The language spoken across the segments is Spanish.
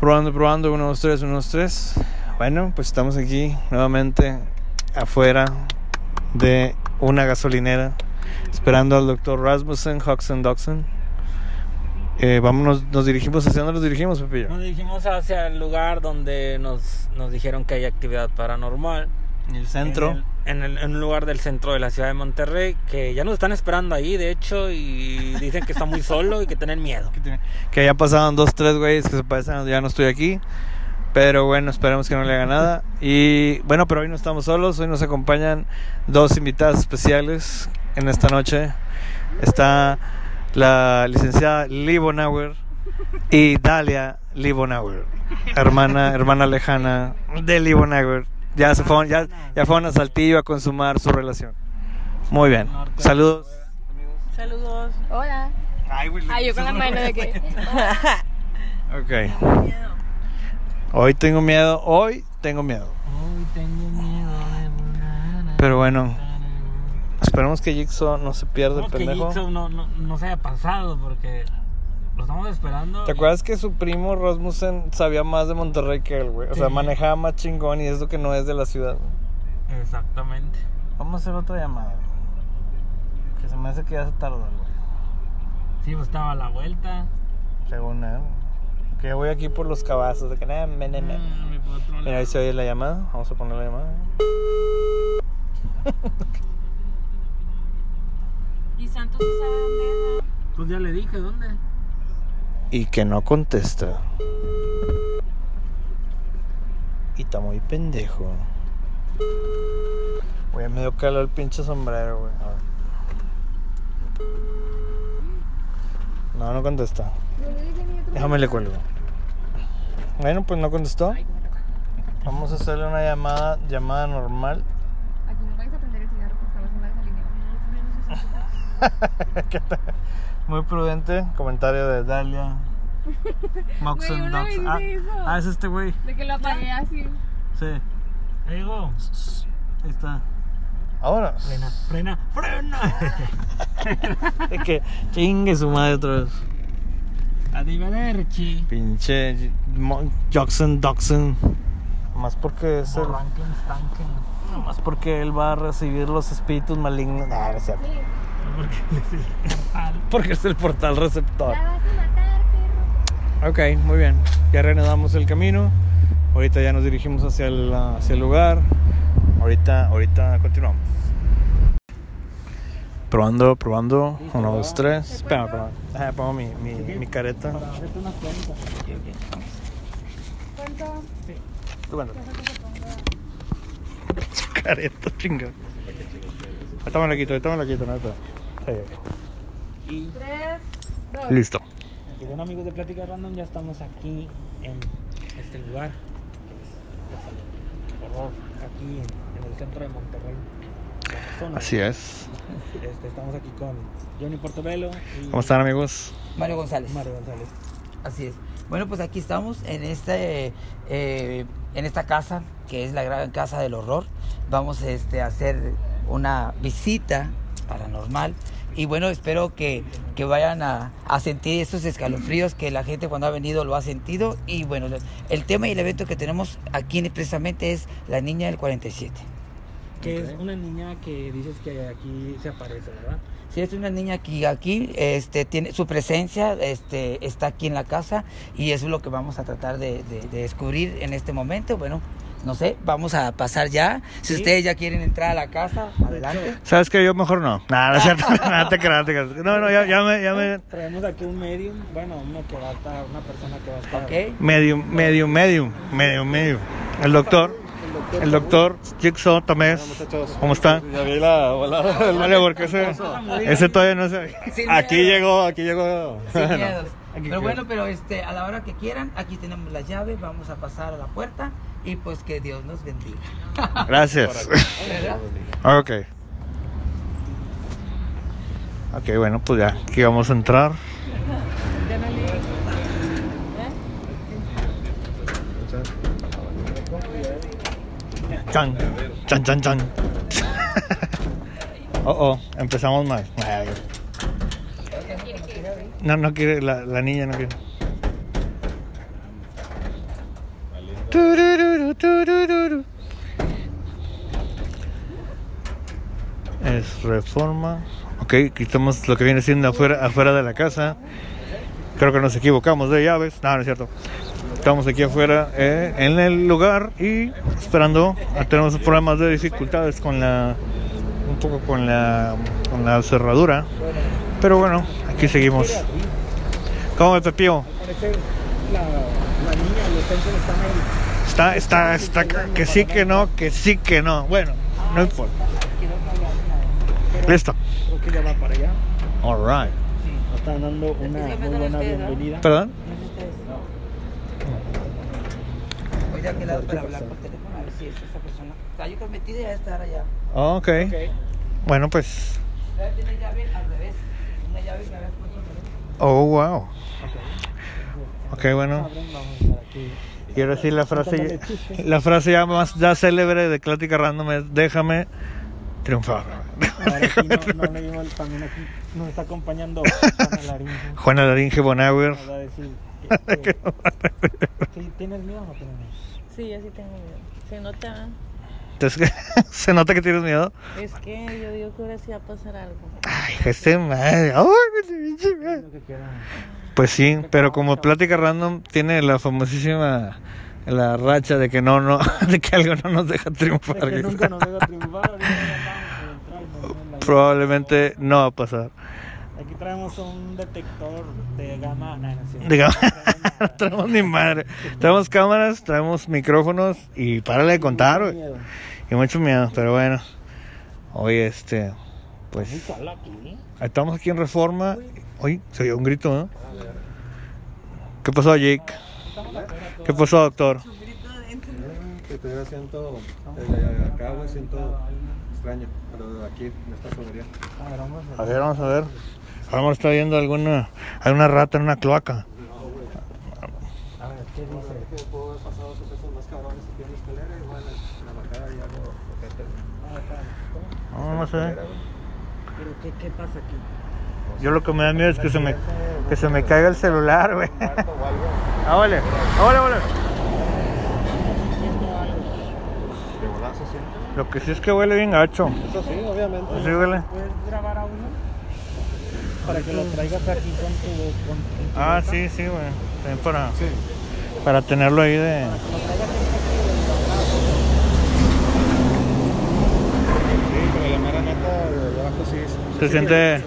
Probando, probando, uno, dos, tres, uno, dos, tres. Bueno, pues estamos aquí nuevamente afuera de una gasolinera esperando al doctor Rasmussen, Huxon, Doxon. Eh, vámonos, nos dirigimos, ¿hacia dónde nos dirigimos, Pepillo? Nos dirigimos hacia el lugar donde nos, nos dijeron que hay actividad paranormal. En el centro. En, el, en, el, en un lugar del centro de la ciudad de Monterrey, que ya nos están esperando ahí, de hecho, y dicen que está muy solo y que tienen miedo. Que ya pasaron dos, tres güeyes que se parecen, ya no estoy aquí. Pero bueno, esperemos que no le haga nada. Y bueno, pero hoy no estamos solos, hoy nos acompañan dos invitadas especiales en esta noche. Está la licenciada Libonauer y Dalia Libonauer, hermana, hermana lejana de Libonauer. Ya se fueron, ya, ya fueron a Saltillo a consumar su relación. Muy bien. Saludos. Saludos. Hola. Ay, yo con la mano de que. ok. Hoy tengo miedo, hoy tengo miedo. Hoy tengo miedo de Pero bueno, esperemos que Jigsaw no se pierda el que pendejo. Jigsaw no, no, no se haya pasado porque lo estamos esperando. ¿Te y- acuerdas que su primo Rasmussen sabía más de Monterrey que él, güey? O sea, manejaba más chingón y es lo que no es de la ciudad. Exactamente. Vamos a hacer otra llamada. güey. Que se me hace que ya se tardó, güey. Sí, pues estaba a la vuelta. Según él. Que voy aquí por los cabazos. De que nada, me, me, me. Mm, otro Mira, ahí se oye la llamada. Vamos a poner la llamada. ¿Y Santos sí sabe dónde es? Pues ya le dije, ¿dónde? Y que no contesta. Y está muy pendejo. Güey, me dio calor el pinche sombrero, güey. No, no contesta. Déjame le cuelgo. Bueno, pues no contestó. Vamos a hacerle una llamada, llamada normal. Aquí no vais a prender el cigarro porque estamos en la gasolinera. Muy prudente. Comentario de Dalia. Dox. vez Ah, ah, es este güey. De que lo apagué así. Sí. Ahí digo. Ahí está. Ahora. Frena, frena, frena. De que chingue su madre otra vez. Arrivederci. Pinche Jackson Doxon. Más porque es el. Rankin, Stankin. Más porque él va a recibir los espíritus malignos. Nah, no es cierto. Porque le sigue al- Porque es el portal receptor. La vas a matar. Ok, muy bien. Ya reanudamos el camino. Ahorita ya nos dirigimos hacia el, hacia el lugar. Ahorita, ahorita continuamos. Probando, probando. Uno, dos, tres. Espera, espera. Pongo mi, mi, mi careta. ¿Cuánto? Tú bueno. Su careta, chinga. Ahorita me la quito, ahorita me la quito. Sí. Y Tres, dos. Listo. Y bueno amigos de Plática Random, ya estamos aquí en este lugar. que es la sala horror, aquí en, en el centro de Monterrey. zona. Así es. Este, estamos aquí con Johnny Portobello y ¿Cómo están, amigos? Mario González. Mario González. Así es. Bueno, pues aquí estamos en este eh, en esta casa que es la gran casa del horror. Vamos este, a hacer una visita paranormal y bueno, espero que, que vayan a, a sentir esos escalofríos que la gente cuando ha venido lo ha sentido y bueno, el tema y el evento que tenemos aquí precisamente es la niña del 47. Que es una niña que dices que aquí se aparece, ¿verdad? Sí, es una niña que aquí este, tiene su presencia, este, está aquí en la casa y eso es lo que vamos a tratar de, de- de descubrir en este momento. Bueno, no sé, vamos a pasar ya. Si Sí. ustedes ya quieren entrar a la casa, adelante. ¿Sabes que Yo mejor no. Nada, no es cierto. Nada, te creas, te creas. No, no, ya, ya me, ya me. Traemos aquí un medium, bueno, uno que va a estar, una persona que va a estar. ¿Ok? Medium, medium, medium, medium, medium. El doctor, el doctor Jigsaw Tamés. ¿Cómo está? Ya vi la bola. Vale, porque ese, ese todavía no se. Aquí llegó, aquí llegó. sin miedos. Pero bueno, pero este, a la hora que quieran, aquí tenemos las llaves, vamos a pasar a la puerta y pues que Dios nos bendiga. Gracias. ¿Verdad? Ok. Ok, bueno, pues ya, aquí vamos a entrar. Chan, chan, chan, chan. Oh, oh, empezamos mal. No, no quiere, la, la niña no quiere. Es reforma. Ok, quitamos lo que viene siendo afuera, afuera de la casa. Creo que nos equivocamos de llaves. No, no es cierto. Estamos aquí afuera eh, en el lugar y esperando. Ah, Tenemos problemas de dificultades con la. Un poco con la, con la cerradura. Pero bueno, aquí seguimos. ¿Cómo me Pepío? La, la niña, están ahí. Está, está, está, que sí, que no, que sí, que no. Bueno, no importa. Listo. Creo que ya va para allá. Alright. Nos están dando una muy buena bienvenida. ¿Perdón? Voy de aquel lado para hablar por teléfono a ver si es esa persona. Está yo metida y ya estar allá. Ok. Bueno, pues. Tiene llave al revés. Una llave que había puesto al revés. Oh, wow. Ok, bueno. Aquí. Quiero decir la frase, la frase ya más ya célebre de Clática Random es déjame triunfar. Ahora sí, no, no leímos el- también aquí. Nos está acompañando Juana Laringe. Juana Laringe Bonauer. Nos va a decir. este, ¿sí, ¿Tienes miedo o no tienes miedo? Sí, así tengo miedo. Se nota. Entonces, ¿se nota que tienes miedo? Es que yo digo que ahora sí va a pasar algo. Ay, este madre. Ay, pinche madre. Lo que quieran. Pues sí, pero como Plática Random tiene la famosísima la racha de que no, no, de que algo no nos deja triunfar. Que nunca nos deja la- Probablemente no va a pasar. Aquí traemos un detector de gama. No, no, sí. Digamos, no traemos ni madre. Traemos cámaras, traemos micrófonos y párale de contar, güey. Y mucho miedo, pero bueno. Hoy este, pues. ¿eh? estamos aquí en Reforma. Hoy se oyó un grito, ¿no? ¿Qué pasó, Jake? ¿Qué pasó, doctor? Que te siento desde acá, güey, siento extraño, pero de aquí, en esta solería. A ver, vamos a A ver, vamos a ver. Vamos, está viendo alguna, alguna rata en una cloaca. A ver, ¿qué dice? Que puedo haber pasado sucesos más cabrones aquí en la escalera, igual en la bajada y algo. No, no sé. ¿Pero qué, qué pasa aquí? Yo lo que me da miedo es que se me, que se me caiga el celular, güey. Ah, vale. Ah, vale, vale. Lo que sí es que huele bien gacho. Eso sí, obviamente. Sí huele. ¿Puedes grabar a uno? Para que lo traigas aquí con tu. Con, con tu Ah, boca. sí, sí, güey. También para, Sí. para tenerlo ahí de... Lo traigas aquí. Sí, pero la mera neta de abajo sí. Se siente...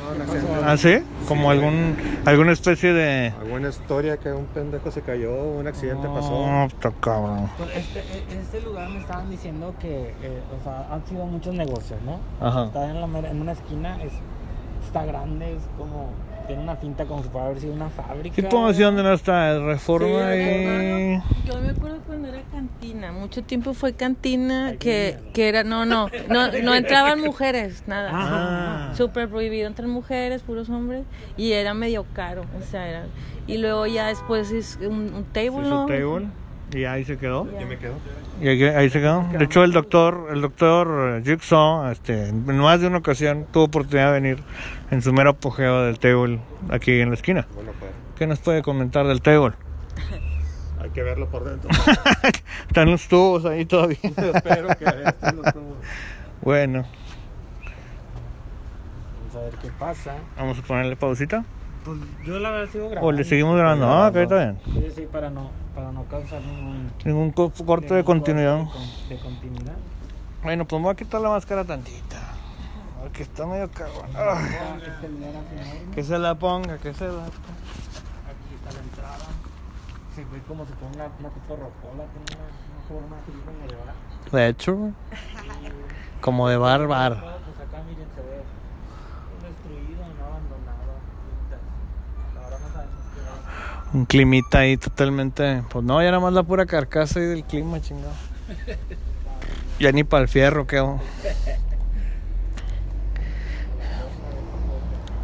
¿Ah, sí? Como algún, alguna especie de... Alguna historia que un pendejo se cayó, un accidente pasó. No, está cabrón. Este, en este lugar me estaban diciendo que eh, o sea, han sido muchos negocios, ¿no? Ajá. Está en, la, mera- en una esquina, es, está grande, es como. Tiene una pinta como si puede haber sido una fábrica. Sí podemos decir dónde no está, Reforma Sí, y... Yo me acuerdo cuando era cantina, mucho tiempo fue cantina Ay, que, que era, no, no, no, no entraban mujeres, nada. Ah. Súper prohibido entrar mujeres, puros hombres, y era medio caro, o sea, era... Y luego ya después es un, un table, Sí, ¿no? table. Y ahí se quedó. Yo me quedo. Y ahí, ahí se quedó. De hecho, el doctor, el doctor Jigsaw, este, en más de una ocasión tuvo oportunidad de venir en su mero apogeo del table aquí en la esquina. Bueno, pues. ¿Qué nos puede comentar del table? Hay que verlo por dentro. Están los tubos ahí todavía. Espero que estén los tubos. Bueno, Vamos a ver qué pasa. vamos a ponerle pausita. Pues yo la verdad sigo grabando. O le seguimos grabando. Ah, ok, está bien. Sí, sí, para no, para no causar ningún. Ningún co- corte de ningún continuidad. De, de continuidad. Bueno, pues me voy a quitar la máscara tantita. Porque está medio cagón. Que se la ponga, que se la ponga. Aquí está la entrada. Se ve como si fuera una, tipo rocola, tiene una, forma así como de bar. De hecho, como de bar, bar. Pues acá miren, se ve destruido, no abandonado. pintas. Ahora no sabemos qué es. Un climita ahí totalmente. Pues no, ya nada más la pura carcasa ahí del clima, chingado. Ya ni para el fierro quedó.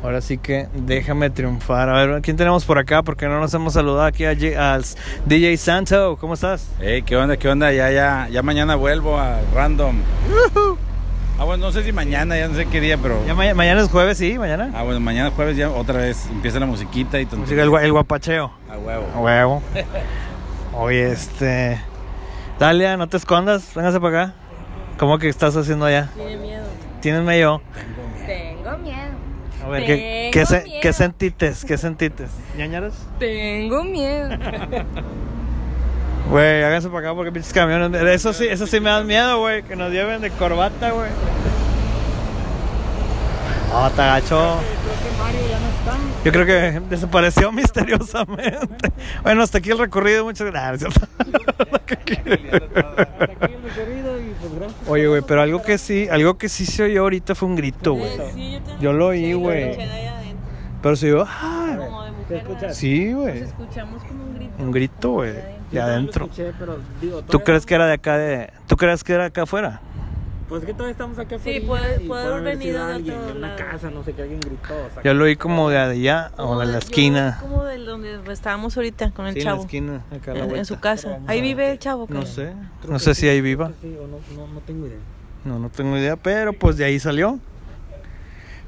Ahora sí que déjame triunfar. A ver, ¿quién tenemos por acá? Porque no nos hemos saludado aquí a al DJ Santo. ¿Cómo estás? Hey, ¿qué onda? ¿Qué onda? Ya, ya, ya mañana vuelvo al random. Ah, bueno, no sé si mañana, ya no sé qué día, pero. Ya ma- mañana es jueves, sí, mañana. Ah, bueno, mañana jueves ya otra vez empieza la musiquita y todo. Música, el, el guapacheo. A huevo. A huevo. Oye, este. Dalia, no te escondas, véngase para acá. ¿Cómo que estás haciendo allá? Tiene miedo. Tienes medio. Tengo miedo. A ver, ¿qué, Tengo qué, se- miedo. qué sentites? ¿Qué sentites? ¿Ñañaras? Tengo miedo. Güey, háganse para acá porque pinches camiones. Eso sí, eso sí me dan miedo, güey. Que nos lleven de corbata, güey. Oh, te agacho. Creo que Mario ya no está. Yo creo que desapareció misteriosamente. Bueno, hasta aquí el recorrido. Muchas gracias. Oye, güey, pero algo que sí, algo que sí se oyó ahorita fue un grito, güey. Yo, lo oí, güey. Pero se oyó, ah, sí, güey. escuchamos como un grito. Un grito, güey, Lo adentro. escuché, pero digo, ¿Tú crees que era de acá de, tú crees que era acá afuera? Pues que todavía estamos aquí Sí, afuera. puede- y puede haber haber venido de alguien otro en una casa, no sé, que alguien gritó. o sea, Yo lo oí como de allá Como o de de- la yo esquina. Como de donde estábamos ahorita con el Sí, en la chavo. esquina, acá a la en, su casa. Ahí vive el chavo. No creo. sé, creo no sé sí, si ahí viva. sí, o no, no, no tengo idea. No, no tengo idea, pero pues de ahí salió.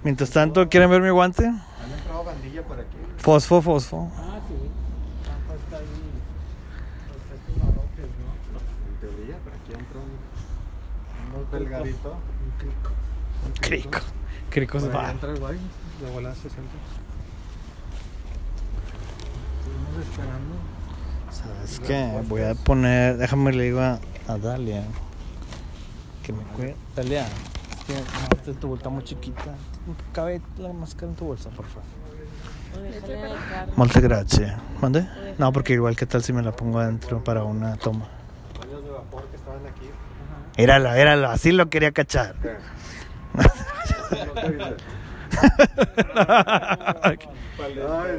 Mientras tanto, ¿quieren ver mi guante? Han entrado bandilla por aquí. Fosfo, fosfo. Ah, sí. Tampa está ahí. Pues estos barrotes, ¿no? En teoría, por aquí entra un, un delgadito. Un crico. un Crico. Cricos Por ahí va. entra. De volada se siente. Estuvimos esperando. ¿Sabes qué? Voy a poner, déjame le digo a, a Dalia que me cuide. Dalia, es que no, esta- tu bolsa muy chiquita. Cabe la máscara en tu bolsa, por favor. Muchas gracias. ¿Mande? No, porque igual, ¿qué tal si me la pongo adentro para una toma? Baños de vapor que estaban aquí. Éralo, éralo, así lo quería cachar. Ay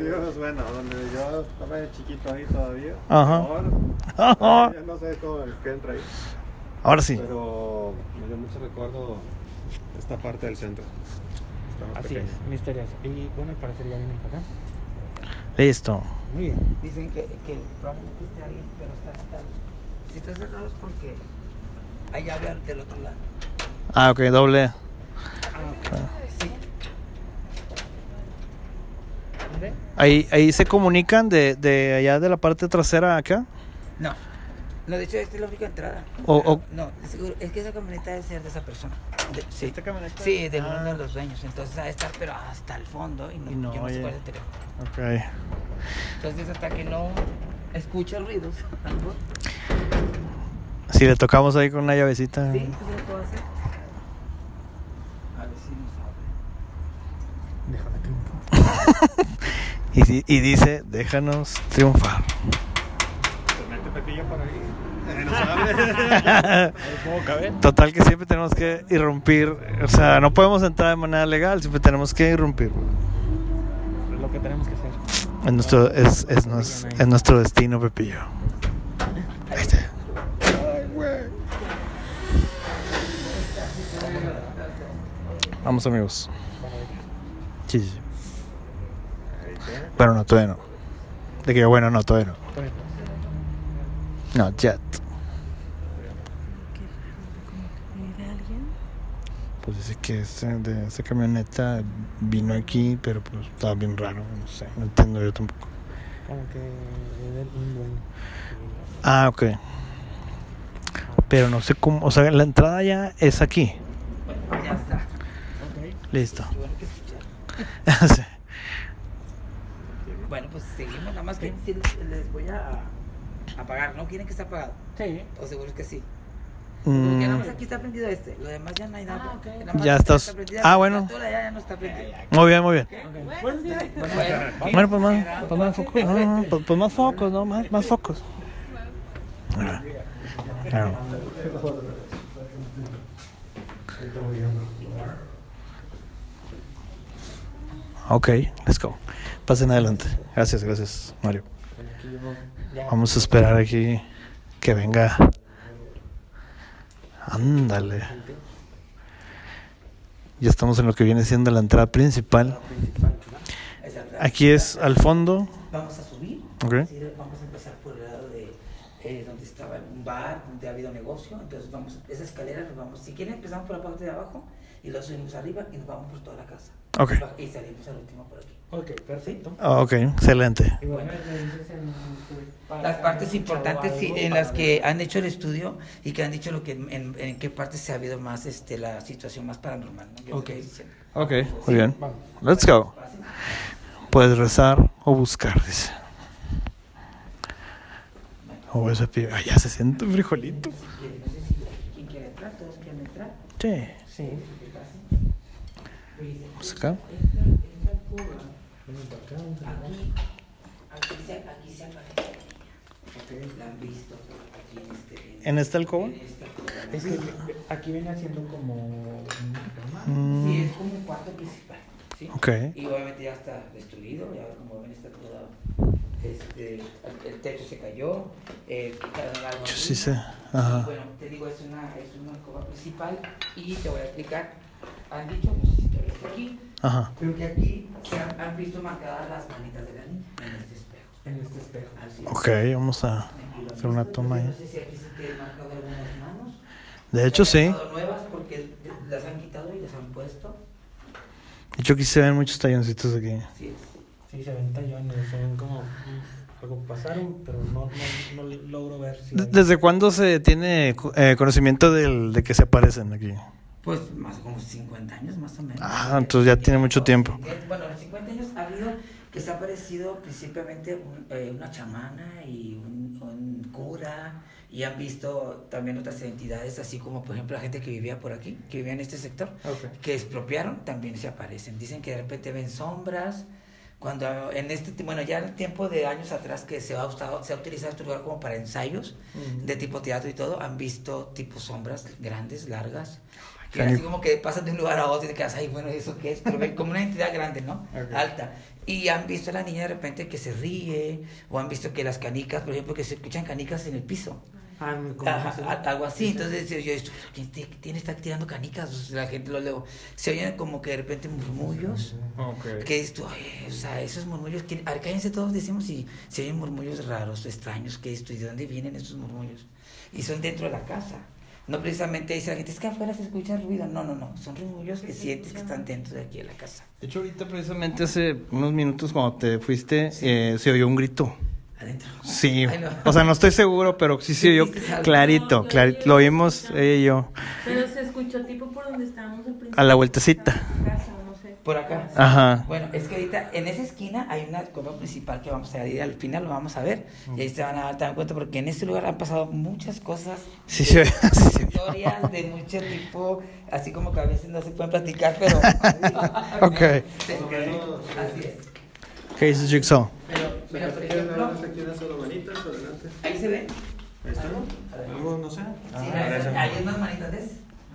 Dios, bueno, donde yo estaba de chiquito ahí todavía. Ajá. Ahora, ya no sé cómo qué entra ahí. Ahora sí. Pero me dio mucho recuerdo esta parte del centro. Estaba Así pequeño. es, misterioso. Y bueno, al parecer ya vienen para acá. Listo. Muy bien. Dicen que, que probablemente esté alguien, pero está, está, si está cerrado es porque hay llave del otro lado. Ah, ok, doble. Sí. ¿Dónde? Ahí, ahí se comunican de, de allá de la parte trasera acá. No. No, de hecho, esta es la única entrada. O- o- No, de seguro, es que esa camioneta debe ser de esa persona. De- sí. ¿Esta camioneta? Sí, de uno Ah. de los dueños. Entonces, va a estar, pero hasta el fondo. Y no, Y no yo no sé oye. cuál es el teléfono. Ok. Entonces, hasta que no escuche ruidos, algo, Si le tocamos ahí con una llavecita. sí, pues lo puedo hacer. A ver si nos abre. Déjame que Y, di- y dice, déjanos triunfar. Se mete Pepillo por ahí. Eh. Total que siempre tenemos que irrumpir. O sea, no podemos entrar de manera legal, siempre tenemos que irrumpir. Es lo que tenemos que hacer. Es nuestro, es, es, nos- es nuestro destino, Pepillo. Ahí está. Vamos amigos. Sí, sí. Bueno, no, todavía no. De que bueno, no, todavía no. No, yet. ¿Vive alguien? Pues dice que ese, de esa camioneta vino aquí, pero pues estaba bien raro, no sé, no entiendo yo tampoco. Como que es del- un dueño. Ah, ok. Pero no sé cómo, o sea, la entrada ya es aquí. Ya está. Listo. Sí. Bueno, pues seguimos. Nada más que sí les, voy a apagar. ¿No quieren que esté apagado? Sí. ¿O seguro que sí? Mm, Porque nada más aquí está prendido este. Lo demás ya no hay nada. Ah, ok. Nada más Ya estás- está prendida, ah, bueno. ya, ya no está muy bien, muy bien. Bueno, Bueno, pues más, pues más focos, no, no, pues, pues más focos, ¿no? Más, más focos. Ah, claro. Ok, let's go. Pasen adelante. Gracias, gracias, Mario. Vamos a esperar aquí que venga. Ándale. Ya estamos en lo que viene siendo la entrada principal. Aquí es al fondo. Vamos a subir. Ok. Así de- vamos a empezar por el lado de eh, donde estaba un bar, donde ha habido negocio. Entonces vamos, esa escalera nos vamos. Si quieren empezamos por la parte de abajo y luego subimos arriba y nos vamos por toda la casa. Ok. Y salimos al último por aquí. Ok, perfecto. Ah, ok, excelente. Y bueno, Las partes importantes sí, en las que han hecho el estudio y que han dicho lo que en, en qué partes se ha habido más este la situación más paranormal. ¿no? Ok. Ok, muy bien. Vamos. Let's go. Puedes rezar o buscar, dice. O ese pibe. Ay, ya se siente un frijolito. Si quieren, no sé si quién quiere entrar, todos quieren entrar. Sí. Sí. Vamos acá. Vamos para acá, vamos para acá. Aquí, aquí se, aquí se aparece. La han visto aquí en este. ¿En esta alcoba? en esta alcoba. Es que aquí viene haciendo como un cama. Mm, Sí, es como un cuarto principal. ¿sí? ok. Y obviamente ya está destruido, ya como ven está todo. Este, el, el techo se cayó. Eh, Yo ahí. sí sé. Y Ajá. bueno, te digo, es una, es una alcoba principal y te voy a explicar. Han dicho, no ves aquí, Ajá. pero que aquí se han, han visto marcadas las manitas de la niña en este espejo. En este espejo. Así es. Ok, vamos a hacer una toma No ahí. sé si aquí se te marcado algunas manos. De hecho, sí. nuevas porque las han quitado y las han puesto. De hecho, aquí se ven muchos talloncitos aquí. Es. Sí, se ven tallones, se ven como algo pasaron, pero no, no, no logro ver si. De- hay- ¿Desde cuándo se tiene eh, conocimiento del, de que se aparecen aquí? Pues más como 50 años más o menos. Ah, entonces ya tiene mucho tiempo. Bueno, en 50 años ha habido que se ha aparecido principalmente un- eh, una chamana y un, un cura y han visto también otras entidades, así como por ejemplo la gente que vivía por aquí, que vivía en este sector, que expropiaron, también se aparecen. Dicen que de repente ven sombras. Cuando en este, bueno, ya en el tiempo de años atrás que se ha, usado, se ha utilizado este lugar como para ensayos de tipo teatro y todo, han visto tipo sombras grandes, largas, que así como que pasan de un lugar a otro y te quedas, ay, bueno, ¿eso qué es? Pero ven como una entidad grande, ¿no? Ok. Alta. Y han visto a la niña de repente que se ríe, o han visto que las canicas, por ejemplo, que se escuchan canicas en el piso. Ah, Ajá, algo así, entonces yo, ¿quién, quién está tirando canicas? O sea, la gente lo leo. Se oyen como que de repente murmullos. Que dices tú, "Oye, o sea, esos murmullos, que, a ver, cállense todos, decimos, y se oyen murmullos raros, extraños, que tú, ¿y de dónde vienen esos murmullos? Y son dentro de la casa. No precisamente dice la gente, es que afuera se escucha ruido. No, no, no, son murmullos que sientes que están dentro de aquí de la casa. De hecho, ahorita precisamente hace unos minutos cuando te fuiste, eh, se oyó un grito. Adentro. Sí, Ay, no. o sea, no estoy seguro, pero sí se oyó clarito, No, clarito. Lo escuchar. ella y yo. Pero se escuchó tipo por donde estábamos al principio. A la vueltecita. Por acá. Ajá. Bueno, es que ahorita en esa esquina hay una alcoba principal que vamos a ir al final, lo vamos a ver. Y ahí se van a dar cuenta porque en este lugar han pasado muchas cosas. Sí sí. Historias de mucho tipo, así como que a veces no se pueden platicar, pero. Ok. Sí, Así es. ¿Qué dice Jigsaw? Pero, ahí se. Ahí. Algo, no sé. Sí, Ah, ahí- ahí hay unas manitas, ¿ves?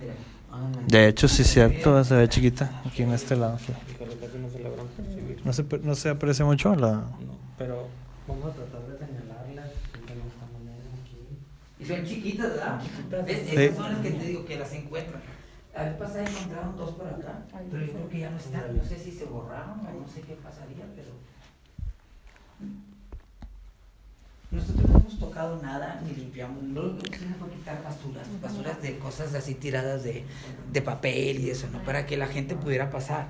Mira. De hecho, sí es cierto, se ve chiquita aquí en este lado. sí. No se. No se, aprecia mucho la... No, pero vamos a tratar de señalarlas de esta manera aquí. Y son chiquitas, ¿verdad? Sí. Esas son las que te digo que las encuentran. A ver, pasada encontraron dos por acá, pero yo creo que ya no están. No sé si se borraron o no sé qué pasaría, pero. Nosotros no hemos tocado nada ni limpiamos. Lo único que hicimos fue quitar basuras, basuras de cosas así tiradas de, de papel y eso, ¿no? Para que la gente pudiera pasar.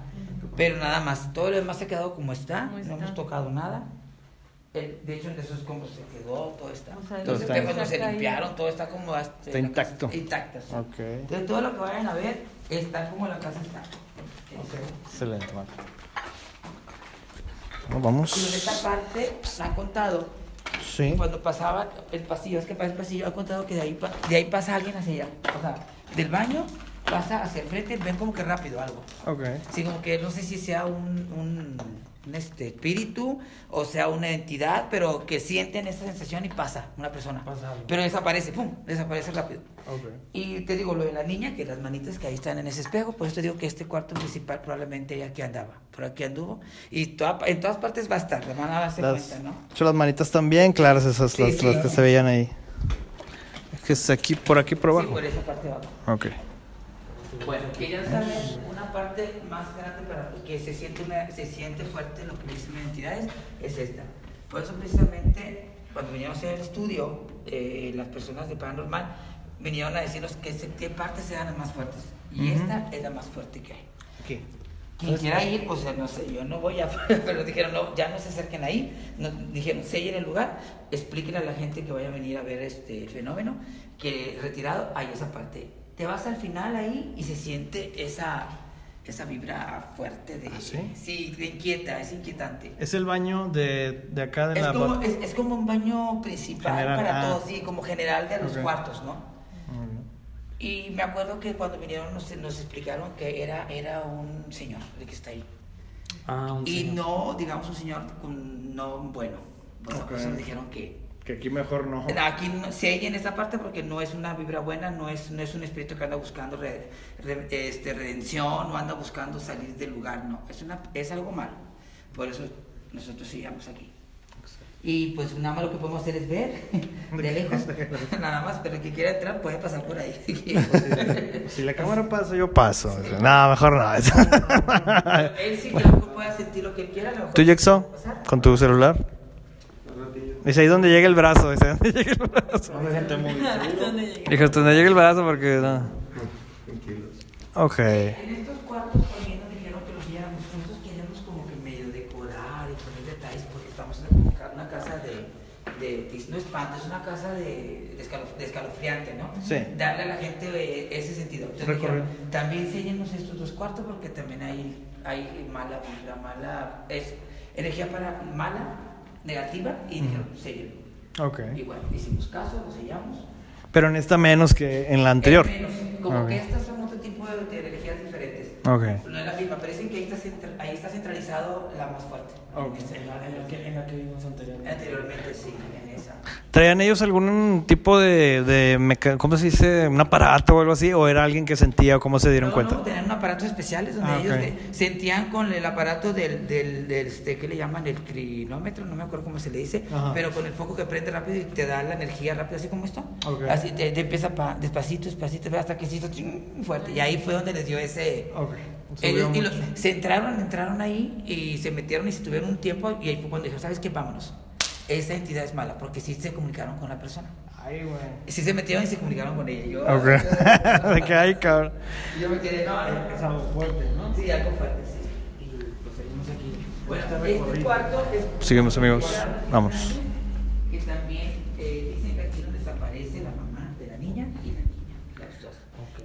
Pero nada más, todo lo demás se ha quedado como está, no hemos tocado nada. El- de hecho, en esos escombros se quedó, todo está. O sea, Todo Los está- espejos no se limpiaron, todo está como hasta- Está intacto. Intacto, sí. Ok. Entonces, todo lo que vayan a ver está como la casa está. Excelente, vale. Bueno, Y en vamos. esta parte han contado, Sí. cuando pasaba el pasillo, es que pasa el pasillo, han contado que de ahí, de ahí pasa alguien hacia allá. O sea, del baño pasa hacia el frente, ven como que rápido algo. Ok. Sí, como que no sé si sea un, un, un, este, espíritu o sea una entidad, pero que sienten esa sensación y pasa una persona. Pasa algo. Pero desaparece, pum, desaparece rápido. Ok. Y te digo lo de la niña, que las manitas que ahí están en ese espejo, por eso te digo que este cuarto principal probablemente ella aquí andaba, por aquí anduvo. Y toda- en todas partes va a estar, van a darse Las, cuenta, ¿no? de hecho, las manitas bien claras esas, Sí, las, sí. las que se veían ahí. Es que es aquí, por aquí, por Sí, abajo. por esa parte de abajo. Ok. Bueno, querían saber una parte más grande para que se siente, una, se siente fuerte lo que dicen las entidades, es esta. Por eso precisamente cuando a hacer el estudio, eh, las personas de paranormal vinieron a decirnos que se- qué partes eran las más fuertes. Y Ujú. esta es la más fuerte que hay. Aquí. Quien quiera ir, pues no sé, yo no voy a, pero dijeron, no, ya no se acerquen ahí, no, dijeron, sellen el lugar, expliquen a la gente que vaya a venir a ver este el fenómeno, que retirado hay esa parte. Te vas al final ahí y se siente esa, esa vibra fuerte de, ¿Ah, sí? sí, te inquieta, es inquietante. Es el baño de, de acá de Es la... como, es, es como un baño principal General, para ah. todos, sí, como general de los Ok. cuartos, ¿no? Mm. Y me acuerdo que cuando vinieron nos, nos explicaron que era, era un señor el que está ahí. Ah, un Y señor. no, digamos, un señor con- no bueno. O sea, por eso Ok. nos dijeron que Que aquí mejor no. aquí no, se oye en esta parte porque no es una vibra buena, no es, no es un espíritu que anda buscando re- re- este, redención o anda buscando salir del lugar, no. Es, una, es algo malo. Por eso nosotros sigamos aquí. Y pues nada más lo que podemos hacer es ver de lejos, nada más, pero el que quiera entrar puede pasar por ahí. Si la cámara pasa, yo paso. No, mejor no. él sí que pueda sentir lo que él quiera. ¿Tú, Jackson? ¿Con tu celular? Dice ahí donde llega el brazo. Dice ahí donde llega el brazo. No me siento muy. Dijo, hasta donde llega el brazo porque no. Tranquilos. Ok. En estos cuartos también nos dijeron que los viéramos juntos, queremos como que medio decorar y poner detalles porque estamos en una casa de, de, de- no espanto, es una casa de, de, escalof- de escalofriante, ¿no? Sí. Darle a la gente eh, ese sentido. Entonces dijeron, también enséñenos estos dos cuartos porque también hay, hay mala mala, es energía para mala, negativa y dijeron, séllenlo. Ok. Y bueno, hicimos caso, lo sellamos. Pero en esta menos que en la anterior. Menos, como que estas son otro tipo de, de energías diferentes. Ok. No es la misma, pero dicen que ahí está, ahí está centralizado la más fuerte. Ok. En la, en la que, en la que vimos anteriormente. Anteriormente sí, en esa. ¿Traían ellos algún tipo de, de meca- ¿cómo se dice? ¿Un aparato o algo así? ¿O era alguien que sentía o cómo se dieron No, cuenta? no, tenían un aparatos especiales donde Ah, ellos de- sentían con el aparato del, del, del este, ¿qué le llaman? El crinómetro, no me acuerdo cómo se le dice, Ajá. pero con el foco que prende rápido y te da la energía rápido, así como esto. Ok. Así te, te empieza pa- despacito, despacito, hasta que se hizo ching, fuerte. Y ahí fue donde les dio ese... Ellos- y lo- mucho. se entraron, entraron ahí y se metieron y se tuvieron un tiempo y ahí fue cuando dijeron, ¿sabes qué? Vámonos. Esa entidad es mala porque sí se comunicaron con la persona. Ay, güey. Sí se metieron y se comunicaron con ella. Yo, Ok. De que hay, cabrón. yo me quedé, no, Es algo fuerte, ¿no? Sí, algo fuerte, sí. Y pues seguimos aquí. Bueno, Este este cuarto es... Seguimos, amigos. Vamos. Que también eh, dicen que aquí donde desaparece la mamá de la niña y la niña, las dos.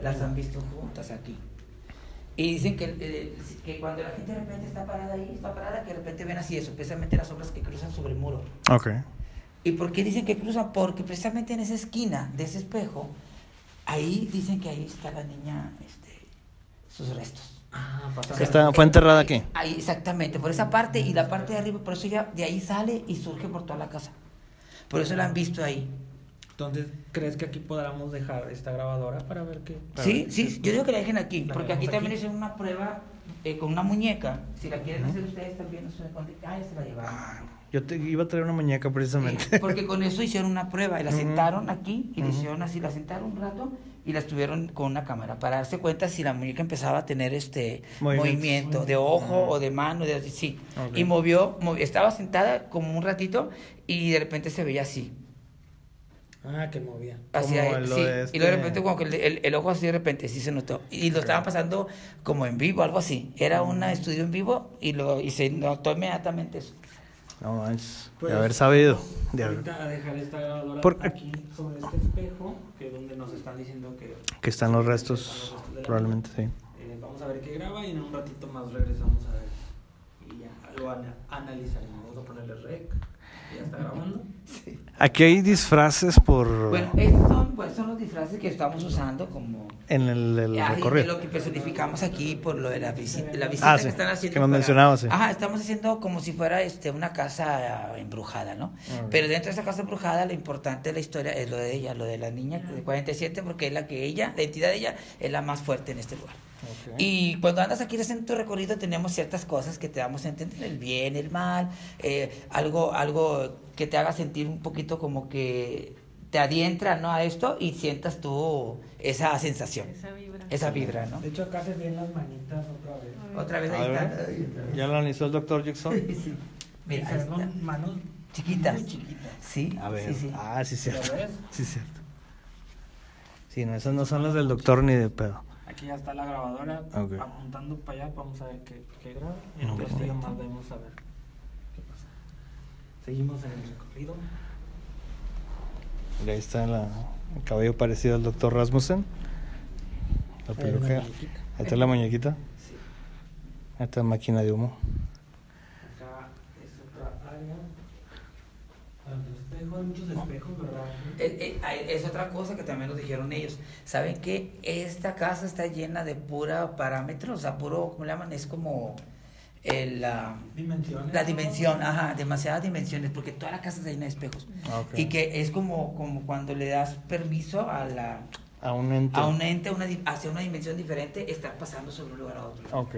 Las han visto juntas aquí. Y dicen que, eh, que cuando la gente de repente está parada ahí, está parada, que de repente ven así eso, precisamente las sombras que cruzan sobre el muro. Ok. ¿Y por qué dicen que cruzan? Porque precisamente en esa esquina de ese espejo, ahí dicen que ahí está la niña, este, sus restos. Ah. Que está- fue enterrada aquí. Ahí, exactamente, por esa parte y la parte de arriba, por eso ya de ahí sale y surge por toda la casa. Por eso la han visto ahí. Entonces, ¿crees que aquí podamos dejar esta grabadora para ver qué? Sí, sí, yo digo que la dejen aquí, La porque aquí también hicieron una prueba eh, con una muñeca. Si la quieren hacer ustedes también, no sé dónde. Ah, ya se la llevaron. Yo te iba a traer una muñeca precisamente. Sí, porque con eso hicieron una prueba y la Ujú. sentaron aquí y le Ujú. hicieron así, la sentaron un rato y la estuvieron con una cámara para darse cuenta si la muñeca empezaba a tener este Movimientos. movimiento de ojo o de mano, de sí. Ok. Y movió, movi- estaba sentada como un ratito y de repente se veía así. Ah, que movía. Hacia Como él, lo sí. de Y luego de este- repente como que el, el- el ojo así de repente sí se notó. Y lo estaban pasando como en vivo, algo así. Era un estudio en vivo y lo y se notó inmediatamente eso. No manches. Pues, de haber sabido. De haber- Ahorita a dejar esta grabadora Por- aquí sobre este espejo, que es donde nos están diciendo que... que están los restos. están los restos Probablemente sí. Eh, vamos a ver qué graba y en un ratito más regresamos a ver. Y ya lo ana- analizaremos. Vamos a ponerle rec. Ya está grabando. Aquí hay disfraces por. Bueno, estos son, pues, son los disfraces que estamos usando como en el, el Ah, recorrido. lo que personificamos aquí por lo de la, visi- la visita Ah, sí, que están haciendo. que nos sí. Ajá, estamos haciendo como si fuera este, una casa ah, embrujada, ¿no? Ok. Pero dentro de esa casa embrujada, lo importante de la historia es lo de ella, lo de la niña de 47, porque es la que ella, la entidad de ella, es la más fuerte en este lugar. Y cuando andas aquí en tu recorrido tenemos ciertas cosas que te damos a entender, el bien, el mal, eh, algo, algo que te haga sentir un poquito como que te adientra ¿no? a esto y sientas tú esa sensación, Esa vibra. esa vibra, ¿no? De hecho, acá se ven las manitas otra vez. Otra vez ahí ver. está. ¿Ya lo analizó el doctor Jackson? Sí. Mira, ahí Esas está. son manos Chiquitas. muy chiquitas. Sí, A ver. sí, sí. Ah, sí, cierto. Sí, cierto. Sí, no, esas no son las del doctor ni de pedo. Aquí ya está la grabadora apuntando para allá. Vamos a ver qué, qué graba. Y No, más vemos a ver qué pasa. Seguimos en el recorrido. Y ahí está la, el cabello parecido al doctor Rasmussen. La. Ahí está la muñequita. Sí. Ahí está la máquina de humo. Acá es otra área. Eh, eh, es otra cosa que también nos dijeron ellos. ¿Saben qué? Esta casa está llena de pura parámetros, o sea, puro, ¿cómo le llaman? Es como el, la, Dimensiones. la dimensión, ajá, demasiadas dimensiones, porque toda la casa está llena de espejos. Ah. Y que es como, como cuando le das permiso a, la, A un ente. a un ente una, hacia una dimensión diferente, estar pasando sobre un lugar a otro. Ok.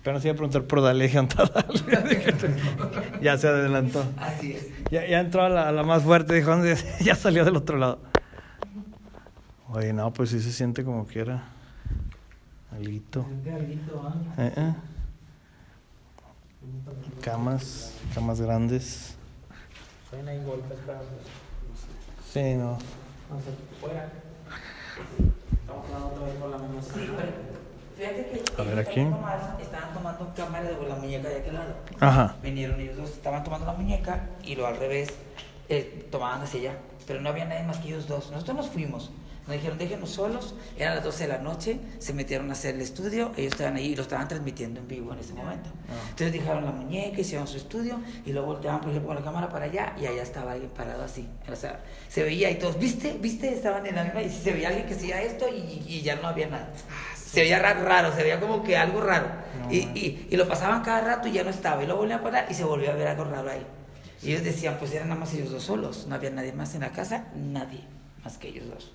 Apenas iba a preguntar por Dalegion Ya se adelantó. Así es. Ya, ya entró a la, a la más fuerte, dijo, ya salió del otro lado. Oye, no, pues sí se siente como quiera. Alguito. ¿ah? Eh, eh. Camas, camas grandes. Sí, no. Estamos hablando otra vez con la misma fíjate que A ver, aquí. estaban tomando- estaban tomando cámara de la muñeca de aquel lado. Ajá. Vinieron ellos dos, estaban tomando la muñeca y lo al revés, eh, tomaban hacia allá. Pero no había nadie más que ellos dos. Nosotros nos fuimos. Nos dijeron, déjenos solos. Eran las 12 de la noche, se metieron a hacer el estudio. Ellos estaban ahí y lo estaban transmitiendo en vivo en ese momento. Entonces dejaron la muñeca, hicieron su estudio y luego volteaban, por ejemplo, con la cámara para allá y allá estaba alguien parado así. O sea, se veía y todos, ¿viste? ¿Viste? Estaban en la misma y se veía alguien que hacía esto y, y ya no había nada. Se veía raro, raro, se veía como que algo raro. No, y, y, y lo pasaban cada rato y ya no estaba. Y luego volvían a parar y se volvió a ver algo raro ahí. Y ellos decían, pues eran nada más ellos dos solos. No había nadie más en la casa, nadie más que ellos dos.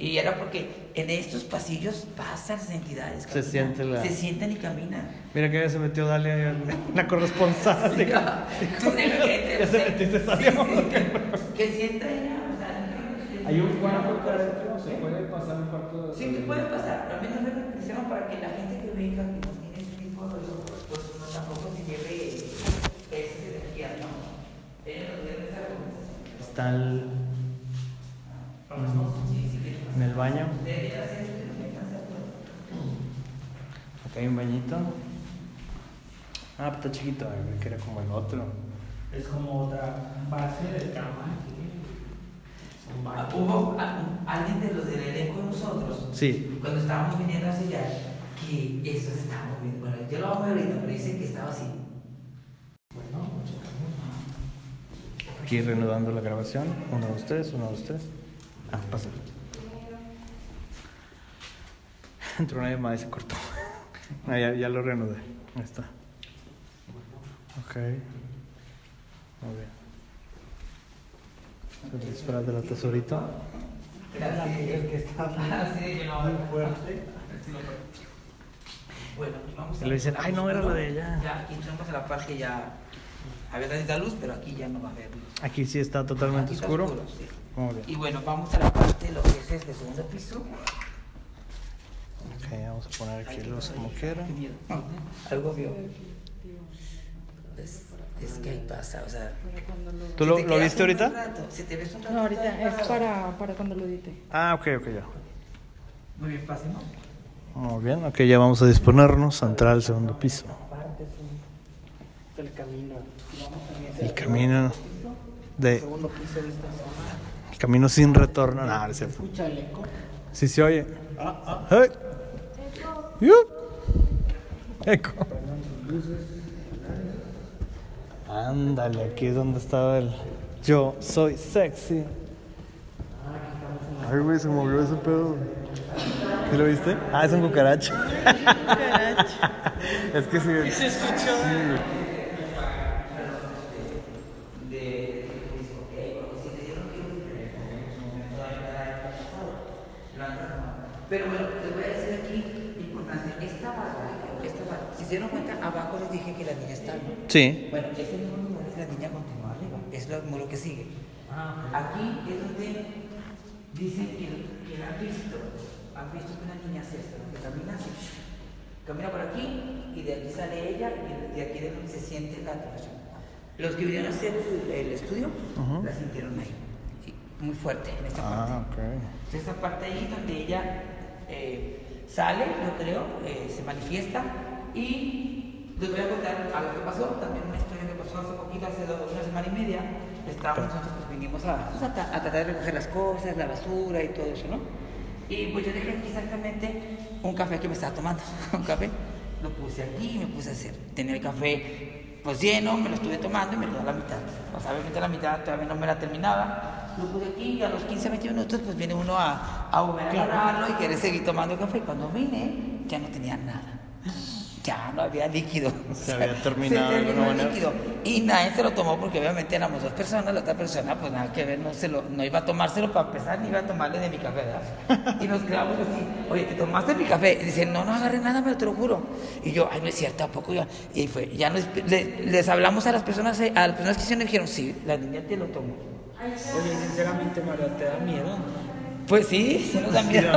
Y era porque en estos pasillos pasan las entidades. Se caminan. siente la- Se sientan y caminan. Mira que ya se metió Dalia la corresponsal. Sí, ah, tú de repente, Ya o se sea, sí, sí, que- Que sienta ella, o sea, Hay un cuarto para adentro, se puede pasar un cuarto. Sí, que puede pasar, pero al menos lo hicieron para que la gente que venga, que no tiene ese tipo de rollo, pues no tampoco se lleve esa energía, ¿no? Ellos estar con Está el- en el baño. Acá hay un bañito. Ah, pues está chiquito, güey, que era como el otro. Es como otra base de cama. Ah. Hubo a- alguien de los del elenco de nosotros, Sí. cuando estábamos viniendo hacia allá, que eso se estaba moviendo. Bueno, yo lo ver ahorita, pero dicen que estaba así. Bueno, Aquí reanudando la grabación. Uno, dos, tres, uno, dos, tres. Ah, pasa. Entró una llamada y se cortó. Ah, ya, ya lo reanudé. Ahí está. Ok. Muy bien. El disfraz de la tesorita. El que está muy fuerte. Bueno, vamos Y le dicen, "Ay, no, era la de ella". Ya, aquí entramos a la parte ya. Había tantita luz, pero aquí ya no va a haber luz. Aquí sí está totalmente Aquí está oscuro. sí. Muy bien. Y bueno, vamos a la parte lo que es este segundo piso. Ok, vamos a poner aquí los como quiera. Algo vio. Es, es que ahí pasa, o sea. ¿Tú lo, lo viste ahorita? rato, si te ves un rato. No, ahorita es para, para cuando lo edite. Ah, ok, ok, ya. Muy bien, pasemos. Muy bien, ok, ya vamos a disponernos a entrar al segundo piso. El camino. El camino de Segundo piso de esta zona. el camino sin retorno. No, no es cierto. Escucha el eco. Sí se oye. Ah, ah. ¡Hey! ¡Yup! Eco. Ándale, aquí es donde estaba el yo soy sexy. Ay, güey, se movió ese pedo. ¿Sí lo viste? Ah, es un cucaracho. es que sí. Se escuchó. Pero bueno, les voy a decir aquí, importante, esta barra, esta barra, si se dieron cuenta, abajo les dije que la niña está, ¿no? Sí. Bueno, ese mismo número es la niña continúa arriba, es lo, lo que sigue. Aquí es donde dicen que, que la han visto, han visto que una niña hace esto, que camina así, camina por aquí y de aquí sale ella y de aquí de donde se siente la atracción. Los que vinieron a hacer el, el estudio Ujú. la sintieron ahí, muy fuerte en esta parte. Ah, ok. Entonces, esta parte ahí donde ella eh, sale, yo creo, eh, se manifiesta y les voy a contar algo que pasó, también una historia que pasó hace poquito, hace dos, una semana y media. Estábamos nosotros, pues vinimos a, pues, a, a tratar de recoger las cosas, la basura y todo eso, ¿no? Y pues yo dejé aquí exactamente un café que me estaba tomando, un café. Lo puse aquí me puse a hacer. Tenía el café pues lleno, me lo estuve tomando y me quedó a la mitad. Pues obviamente la mitad todavía no me la terminaba. Lo puse aquí y a los 15, 20 minutos pues viene uno a, a volver a agarrarlo y quiere seguir tomando café. Y cuando vine ya no tenía nada. Ya no había líquido. Se había terminado Se de terminó alguna el manera. líquido. Y nadie se lo tomó porque obviamente éramos dos personas, la otra persona pues nada que ver, no, se lo, no iba a tomárselo para empezar ni iba a tomarle de mi café, ¿verdad? Y nos quedamos así, oye, ¿te tomaste mi café? Y dice, no, no agarré nada, pero te lo juro. Y yo, ay, no es cierto, ¿a poco yo? Y fue, ya nos, le- les hablamos a las personas, eh, a las personas que hicieron y dijeron, sí, la niña te lo tomó. Oye, sinceramente, Mario, ¿te da miedo? Pues sí, sí nos da miedo.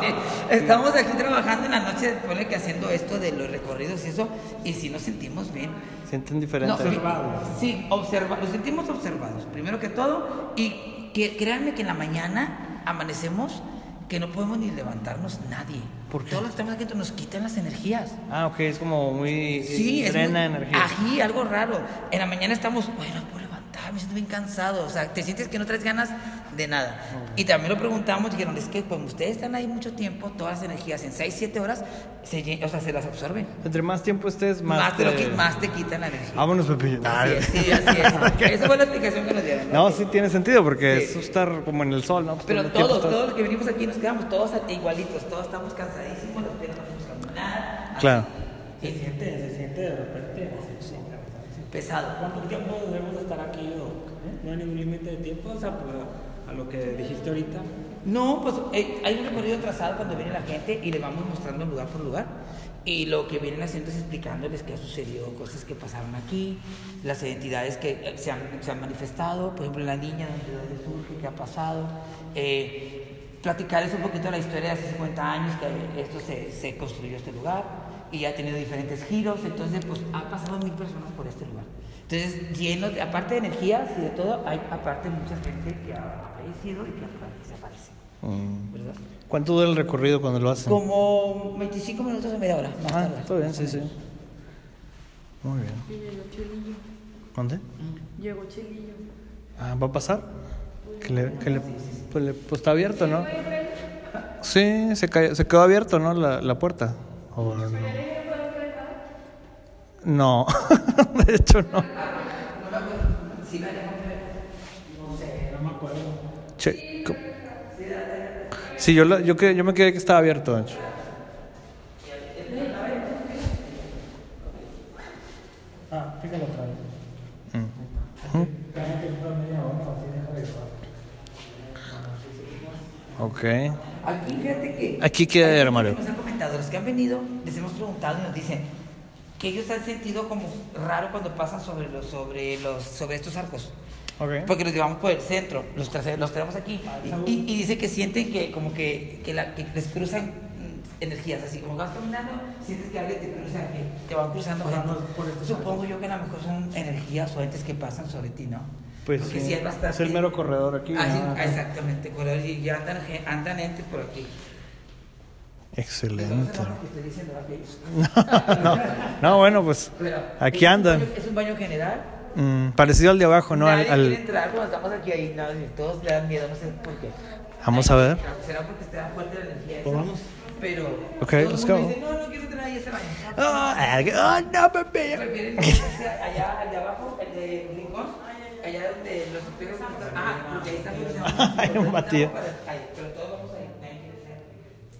Sí. Estamos aquí trabajando en la noche, pone que haciendo esto de los recorridos y eso, y sí nos sentimos bien. Sienten diferente. No, Sí, observa, nos sentimos observados, primero que todo, y que, créanme que en la mañana amanecemos que no podemos ni levantarnos nadie. ¿Por qué? Todos los que estamos aquí nos quitan las energías. Ah, ok, es como muy. Sí, es drena muy- energía. Ají, algo raro. En la mañana estamos, bueno, puedo levantar, me siento bien cansado. O sea, te sientes que no traes ganas de nada. Y también lo preguntamos, dijeron, es que como ustedes están ahí mucho tiempo, todas las energías en 6, 7 horas, se, o sea, se las absorben. Entre más tiempo estés, más. Más, te lo te- más te quitan la energía. Vámonos, Pepillo. Así es, sí, así es. Esa fue la explicación que nos dieron. No, sí tiene sentido, porque Sí. es estar como en el sol, ¿no? Pero Todo todos, estás- todos los que venimos aquí nos quedamos todos igualitos, todos estamos cansadísimos, los pies no podemos caminar. así. Claro. Se siente, se siente de repente así, sí, Pesado. ¿Cuánto tiempo debemos de estar aquí? ¿eh? ¿No hay ningún límite de tiempo? O sea, pues, a lo que dijiste ahorita. No, pues eh, hay un recorrido trazado cuando viene la gente y le vamos mostrando lugar por lugar. Y lo que vienen haciendo es explicándoles qué ha sucedido, cosas que pasaron aquí, las identidades que eh, se han, se han manifestado, por ejemplo, la niña, de dónde surge, qué ha pasado. Eh, platicarles un poquito la historia de hace 50 años que esto se, se construyó este lugar y ha tenido diferentes giros, entonces pues ha pasado mil personas por este lugar. Entonces, lleno, de- aparte de energías y de todo, hay aparte mucha gente que ha fallecido y que. Mm. ¿verdad? ¿Cuánto dura el recorrido cuando lo hacen? Como 25 minutos o media hora. Más Ah, tarde. está bien, sí, sí. Muy bien. Y llegó Chelillo. ¿Dónde? Llegó Chelillo. Ah, ¿va a pasar? Que le, que le- pues, le- pues está abierto, ¿no? Sí, se, cayó- se quedó abierto, ¿no? La, la puerta. ¿O no? No, de hecho no. Che, Sí, yo, la- yo, que- yo me quedé que estaba abierto, de hecho. Ah, fíjalo otra vez. Mm. Ok. Aquí, fíjate que. Aquí queda, hay gente Mario. que Nos han comentado, los que han venido, les hemos preguntado y nos dicen que ellos han sentido como raro cuando pasan sobre los, sobre los, sobre estos arcos. Ok. Porque los llevamos por el centro, los, los tenemos aquí. Y, y- y dice que sienten que como que, que, la- que les cruzan energías, así como vas caminando, sientes que alguien te cruza, que te van cruzando. gente. Supongo yo que a lo mejor son energías o entes que pasan sobre ti, ¿no? Pues Porque sí, sí hay bastante- es el mero corredor aquí. Ah, sí, ¿no? exactamente, corredor, y ya andan, andan entes por aquí. Excelente. No, no, bueno, pues Pero aquí es un andan. baño- Es un baño general. Mm, parecido al de abajo, ¿no? Al, Nadie al- quiere entrar cuando estamos aquí ahí, nadie, todos le dan miedo, no sé por qué. Vamos a ver. Será porque está fuerte la energía. esa, vamos. Pero. Ok, let's go. Dice, no, no quiero entrar ahí ese baño. Ah, ah, no, Pepe. Prefieren allá, al de abajo, el de Rincón, allá donde los espejos. Ah, porque ahí están los Ay, un batido. Ahí, pero todos vamos ahí, nadie quiere ser.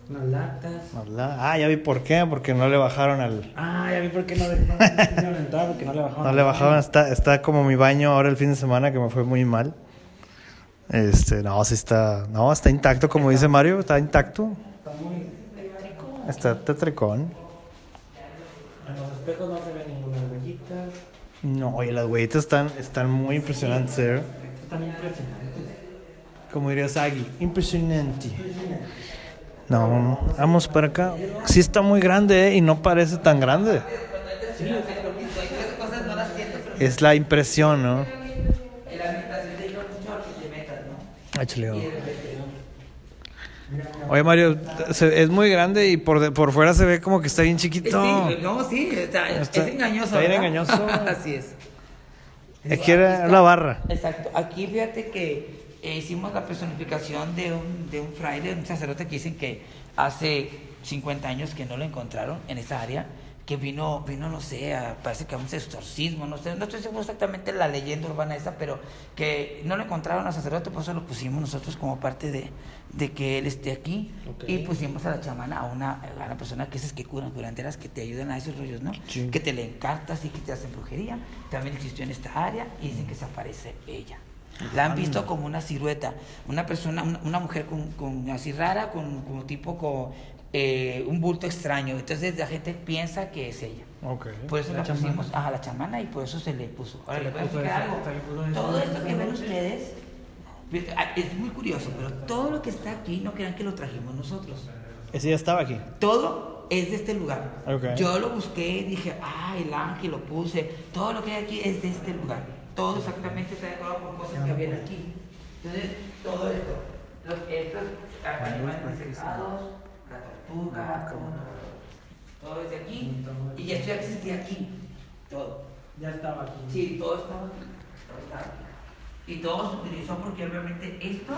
Unas latas. Ah, ya vi por qué, porque no le bajaron al... Ah, ya vi por qué no le quisieron entrar, porque no le bajaron. No le bajaron, está, está como mi baño ahora el fin de semana que me fue muy mal. Este, no, sí está, no, está intacto como dice Mario, está intacto. Está tetricón. En los espejos no se ve ninguna huellita. No, oye, las huellitas están, están muy impresionantes, ¿eh? Están impresionantes. Como diría Sagi, impresionante. No, vamos para acá. Sí está muy grande, ¿eh? Y no parece tan grande. Es la impresión, ¿no? que repente, Oye, Mario, es muy grande y por, de- por fuera se ve como que está bien chiquito. Sí, no, sí, está- Está- es engañoso. está bien engañoso. Así es. Aquí era está. la barra. Exacto. Aquí fíjate que eh, hicimos la personificación de un, de un fraile, un sacerdote que dicen que hace 50 años que no lo encontraron en esa área, que vino, vino no sé, a- parece que a un exorcismo, no sé, no estoy seguro exactamente la leyenda urbana esa, pero que no lo encontraron al sacerdote, por eso lo pusimos nosotros como parte de, de que él esté aquí. Y pusimos a la chamana, a una, a una persona que esas que curan, curanderas, que te ayudan a esos rollos, ¿no? Sí. Que te le encartas y que te hacen brujería. También existió en esta área y dicen que se aparece ella. La han visto como una silueta, una persona, una, una mujer con, con así rara, con como tipo con eh, un bulto extraño. Entonces la gente piensa que es ella. Ok. Por eso La la, pusimos a la chamana y por eso se le puso. Ahora les le voy a explicar algo. Todo esto que ven ustedes es muy curioso, pero todo lo que está aquí no crean que lo trajimos nosotros. Ese ya estaba aquí. Todo es de este lugar. Ok. Yo lo busqué y dije, ah, el ángel lo puse. Todo lo que hay aquí es de este lugar. Todo exactamente está decorado por cosas que habían aquí. Entonces, todo esto, los, estos animales secados, la tortuga, todo, todo es de aquí. Y esto ya existía aquí. Todo. Ya estaba aquí. Sí, todo estaba aquí. Todo estaba aquí. Y todo se utilizó porque obviamente esto,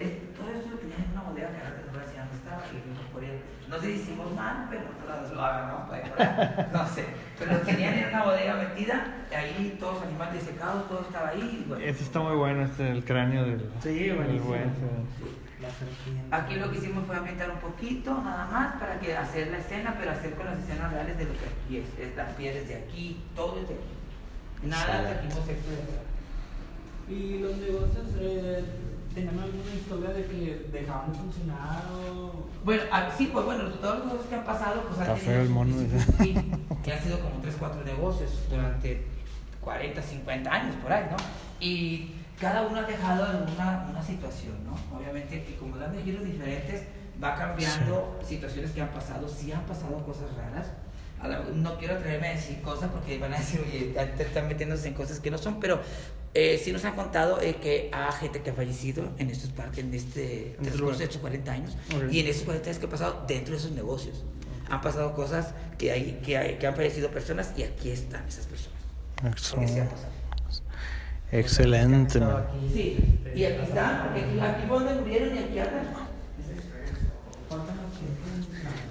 es- todo esto lo tenían en una bodega que ahora dónde estaba y por él. No sé si hicimos mal, pero no lo hagan, ¿no? No sé. Pero lo tenían en una bodega metida, y ahí todos animales secados, todo estaba ahí. bueno. Ese está muy bueno, este, el cráneo del. Sí, buenísimo. buen. Aquí lo que hicimos fue ambientar un poquito, nada más, para que hacer la escena, pero hacer con las escenas reales de lo que aquí es. es las piedras de aquí, todo es de aquí. Nada trajimos esto de acá. ¿Y los negocios eh, tenían alguna historia de que dejaban de funcionar o...? Bueno, ah, sí, pues bueno, todos los negocios que han pasado, pues han feo el mono, fin, que han sido como 3, 4 negocios durante 40, 50 años por ahí, ¿no? Y cada uno ha dejado alguna una situación, ¿no? Obviamente que como dan de giros diferentes, va cambiando situaciones que han pasado, sí han pasado cosas raras. No quiero atreverme a decir cosas porque van a decir, oye, ya te están metiéndose en cosas que no son, pero eh, sí nos han contado eh, que hay gente que ha fallecido en estos parques, en este este transcurso lugar. de estos 40 años, Ok. y en esos 40 años que ha pasado dentro de esos negocios. Han pasado cosas que, hay, que, hay, que han fallecido personas y aquí están esas personas. Excelente, man. Sí, y aquí están, porque aquí, aquí fue donde murieron y aquí andan.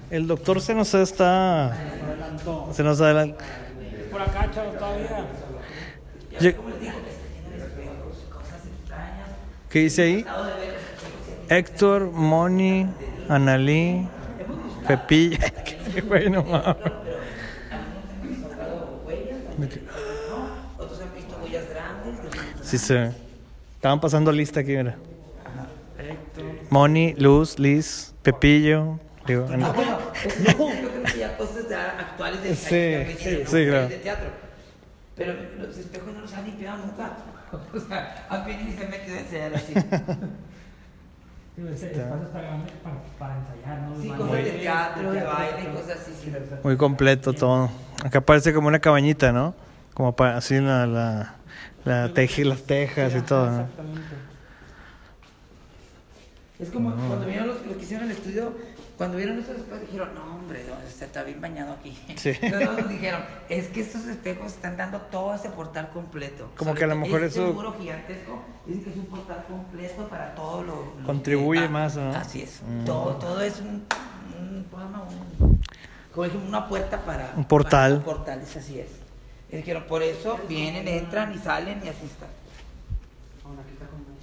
El doctor se nos está. Adelantó. Se nos adelanta. Por acá, chavos, todavía. ¿Qué dice ahí? Héctor, Moni, Analí, Pepilla. Qué bueno, mames. Otros han visto huellas grandes. de- Sí, se. Estaban pasando lista aquí, mira. Moni, Luz, Liz, Pepillo. Digo, Ah, creo que ya cosas ya actuales de, Sí, sí, ¿no? sí, claro. de teatro. Pero los espejos no los han limpiado nunca. O sea, venido y se metido en enseñar así. Ese espacio está grande para, para ensayar, ¿no? Sí, cosas de teatro, de baile, teatro. cosas así. sí. muy completo todo. Acá parece como una cabañita, ¿no? Como para así la, la, la teje, las tejas y todo, ¿no? Exactamente. Es como cuando vieron los, los que hicieron el estudio, cuando vieron estos espejos dijeron, no hombre, no, este está bien bañado aquí. Sí. Nos dijeron, es que estos espejos están dando todo ese portal completo. Como que a lo mejor este eso- muro gigantesco, dicen que es un portal completo para todo lo... lo Contribuye que más, ¿no? Así es. Mm. Todo, todo es un... un, ¿cómo se? Un- como dijimos, una puerta para... Un portal. Para portales, así es. Y dijeron, por eso vienen, entran y salen y así están. Ahora, aquí está como una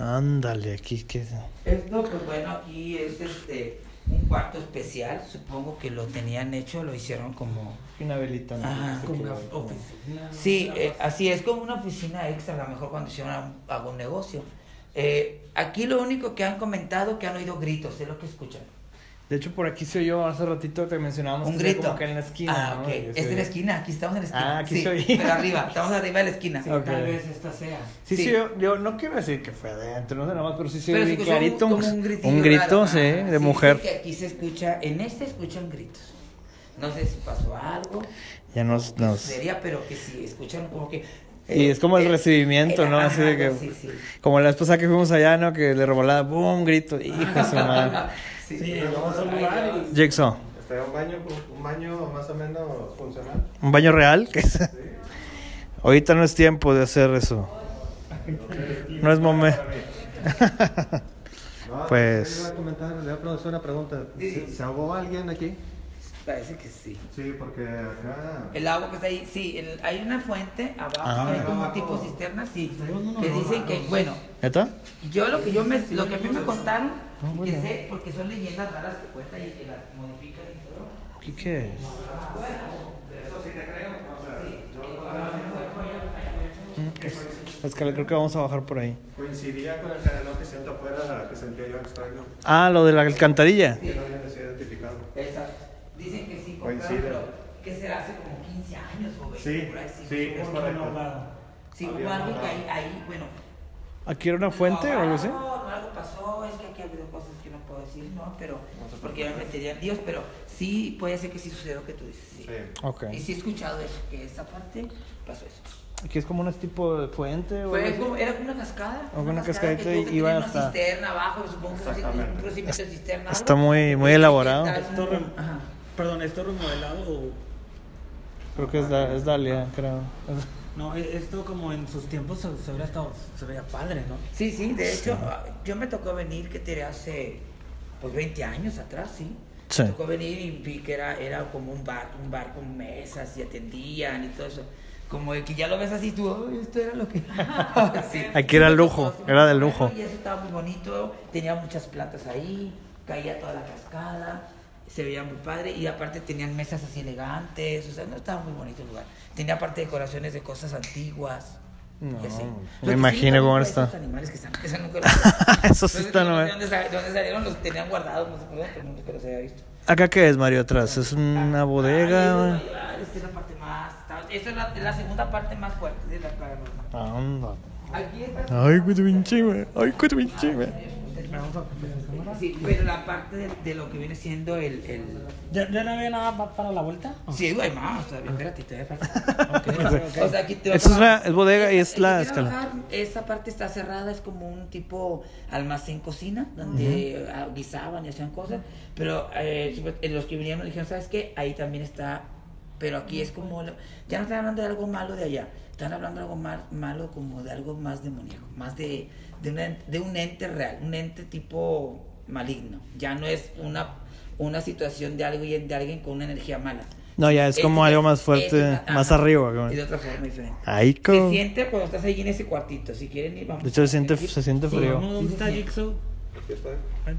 Ándale, aquí que. Esto, pues bueno, aquí es este un cuarto especial. Supongo que lo tenían hecho, lo hicieron como. Una velita, ¿no? Ajá, como una oficina. Sí, eh, así es como una oficina extra, a lo mejor cuando hicieron algún- algún negocio. Eh, aquí lo único que han comentado que han oído gritos, es lo que escuchan. De hecho, por aquí se oyó hace ratito que mencionábamos Un que grito. como que en la esquina. Ah, ¿no? ok. Es de la esquina, aquí estamos en la esquina. Ah, aquí sí, se oye. Pero arriba, estamos arriba de la esquina. Sí, Ok. tal vez esta sea. Sí, sí, Sí. yo, yo no quiero decir que fue adentro, no sé nada más, pero sí se escuchó clarito. como un, gritillo un grito, raro. sí, de mujer. que aquí se escucha, en este escuchan gritos. No sé si pasó algo. Ya nos. nos... Sería, pero que si escuchan como que Y es como el Eh, recibimiento, ¿no? Así de que. sí, sí. Como la vez pasada que fuimos allá, ¿no? Que le revolaba, ¡boom! Grito. Hijo de su madre. Sí, Sí, a un lugar y- Jigsaw. Este, un baño, un baño más o menos funcional. ¿Un baño real? ¿Qué es? Ahorita no es tiempo de hacer eso. No es momento. Pues- Le iba a comentar, le iba a hacer una pregunta. Sí. ¿Se, se ahogó alguien aquí? Parece que sí. Sí, porque acá. El agua que está ahí, sí, el- hay una fuente abajo, Ah. hay como tipo cisterna, sí, que dicen que, bueno, ¿Neta? yo lo que yo me, lo que a mí me contaron, y que sé, porque son leyendas raras que cuentan y que las modifican y todo. ¿Qué, qué es? Mm, Es que creo que vamos a bajar por ahí. Coincidía con el canal que siento afuera que sentía yo extraño. Ah, lo de la alcantarilla. Que no había sido identificado. Exacto. Dicen que sí compraron, Coincide. pero que será hace como 15 años o 20, Sí, por ahí, sí, es Como correcto. Sí, hubo algo una- que ahí, ahí, bueno. ¿Aquí era una fuente o algo así? No, algo pasó, es que aquí ha habido cosas que no puedo decir, ¿no? Pero, porque ya me metería en Dios, pero sí puede ser que sí sucedió lo que tú dices, sí. Sí. Ok. Y sí he escuchado eso, que esa parte pasó eso. Aquí es como un tipo de fuente o Fue como, era como una cascada. O una cascada cascadita que tuvo que y iba tener hasta- Una cisterna abajo, supongo que un procedimiento de cisterna. Está muy, muy elaborado. está- Esto. Perdón, ¿esto remodelado o...? Creo que es, da- es Dalia, creo. No, e- esto como en sus tiempos se, se hubiera estado, se veía padre, ¿no? Sí, sí, de hecho, ah, yo me tocó venir, que tiré hace, pues 20 años atrás, sí. Sí. Me tocó venir y vi que era, era como un bar, un bar con mesas y atendían y todo eso. Como de que ya lo ves así, tú, "Ay, esto era lo que... Sí. Aquí era Sí, me lujo, sí era de lujo. Y eso estaba muy bonito, tenía muchas plantas ahí, caía toda la cascada, se veía muy padre y aparte tenían mesas así elegantes, o sea, no estaba muy bonito el lugar. Tenía aparte decoraciones de cosas antiguas. No, me sí imagino me cómo está. Esos animales que están, eso nunca lo Eso sí no está no- dónde, sa- de dónde salieron, los tenían guardados, no sé por dónde, nunca los había visto. ¿Acá qué es, Mario, atrás? ¿Es una bodega? Ay, Esta es la parte más. Esta es la, la segunda parte más fuerte de la plaga normal. Anda. Aquí está. Ay, qué pinche, güey. Ay, qué pinche, güey. Vamos a Sí, pero la parte de, de lo que viene siendo el. el... ¿Ya, ¿Ya no había nada pa- para la vuelta? Sí, hay más, todavía, espérate, todavía falta. O sea, aquí te vas Eso es a- la- es bodega y es la escala. bajar, Esa parte está cerrada, es como un tipo almacén cocina, donde ah, guisaban y hacían cosas. Pero eh, eh, los que vinieron dijeron, ¿sabes qué? Ahí también está. Pero aquí es como. lo- Ya no están hablando de algo malo de allá. Están hablando de algo mal- malo como de algo más demoníaco. Más de, de, una- de un ente real. Un ente tipo maligno. Ya no es una, una situación de alguien, de alguien con una energía mala. No, ya es Este como ya- algo más este fuerte, es- más ajá, arriba. como- Y de otra forma diferente. Ahí, Se como... siente cuando estás ahí en ese cuartito. Si quieren ir, vamos. De hecho, se siente, se siente frío. ¿Dónde está Jigsaw? Aquí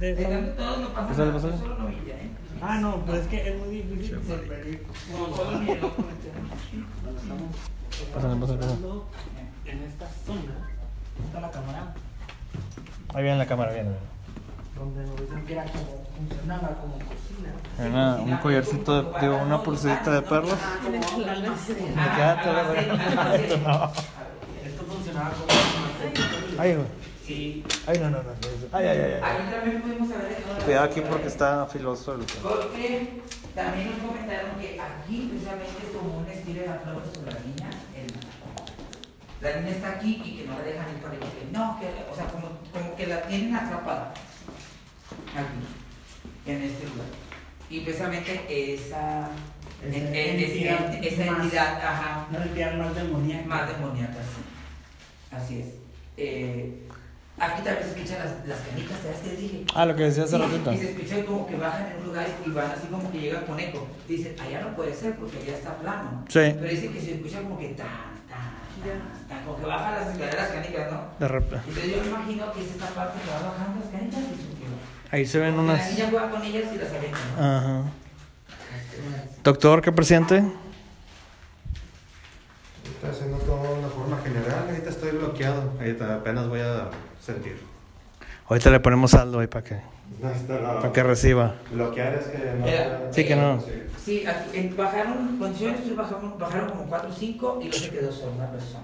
Eh, Fabi. todos no pasa nada, pásale. solo novilla, ¿eh? Ah, no, pero es que es muy difícil. No, solo con el- Pásale, pásale, pásale. En esta zona está la cámara Ahí viene la cámara, viene. donde nos dicen que era como, funcionaba como cocina. Una- un collarcito, de, digo, una pulserita de. No. Esto funcionaba como. Ay, güey. Sí. Ay, no, no, no. Ay, ay, ay. Aquí también pudimos haber dejado. Cuidado aquí porque está filoso el... Porque también nos comentaron que aquí precisamente es como un estilo de la flor sobre la niña. el- la niña está aquí y que no la dejan ir para allá. Que no, que, o sea, como, como que la tienen atrapada. Aquí, en este lugar. Y precisamente esa, Esa en- en- entidad esa, esa más- entidad, ajá, Una entidad más demoníaca. más demoníaca, sí. Así es. Eh, aquí también se escuchan las, las canicas, ¿sabes qué les dije? Ah, lo que decía hace Sí, ratito. Y se escucha como que bajan en un lugar y van así como que llegan con eco. Dicen, allá no puede ser porque allá está plano. Sí. Pero dicen que se escucha como que tan, tan, como que bajan las escaleras canicas, ¿no? De repente. Entonces yo me imagino que es esta parte que va bajando las canicas y que Ahí se ven La unas... niña juega con ellas y las avienta, ¿no? Ajá. Doctor, ¿qué presidente? Estoy haciendo todo de una forma general. Ahorita estoy bloqueado. Ahorita apenas voy a sentir. Ahorita le ponemos saldo ahí para que, No, está- no, para que reciba. Bloquear es que no. Era- Sí, que no. Sí. Aquí, en- bajaron, condiciones, bajaron, bajaron como 4 o 5 y luego se quedó solo una persona.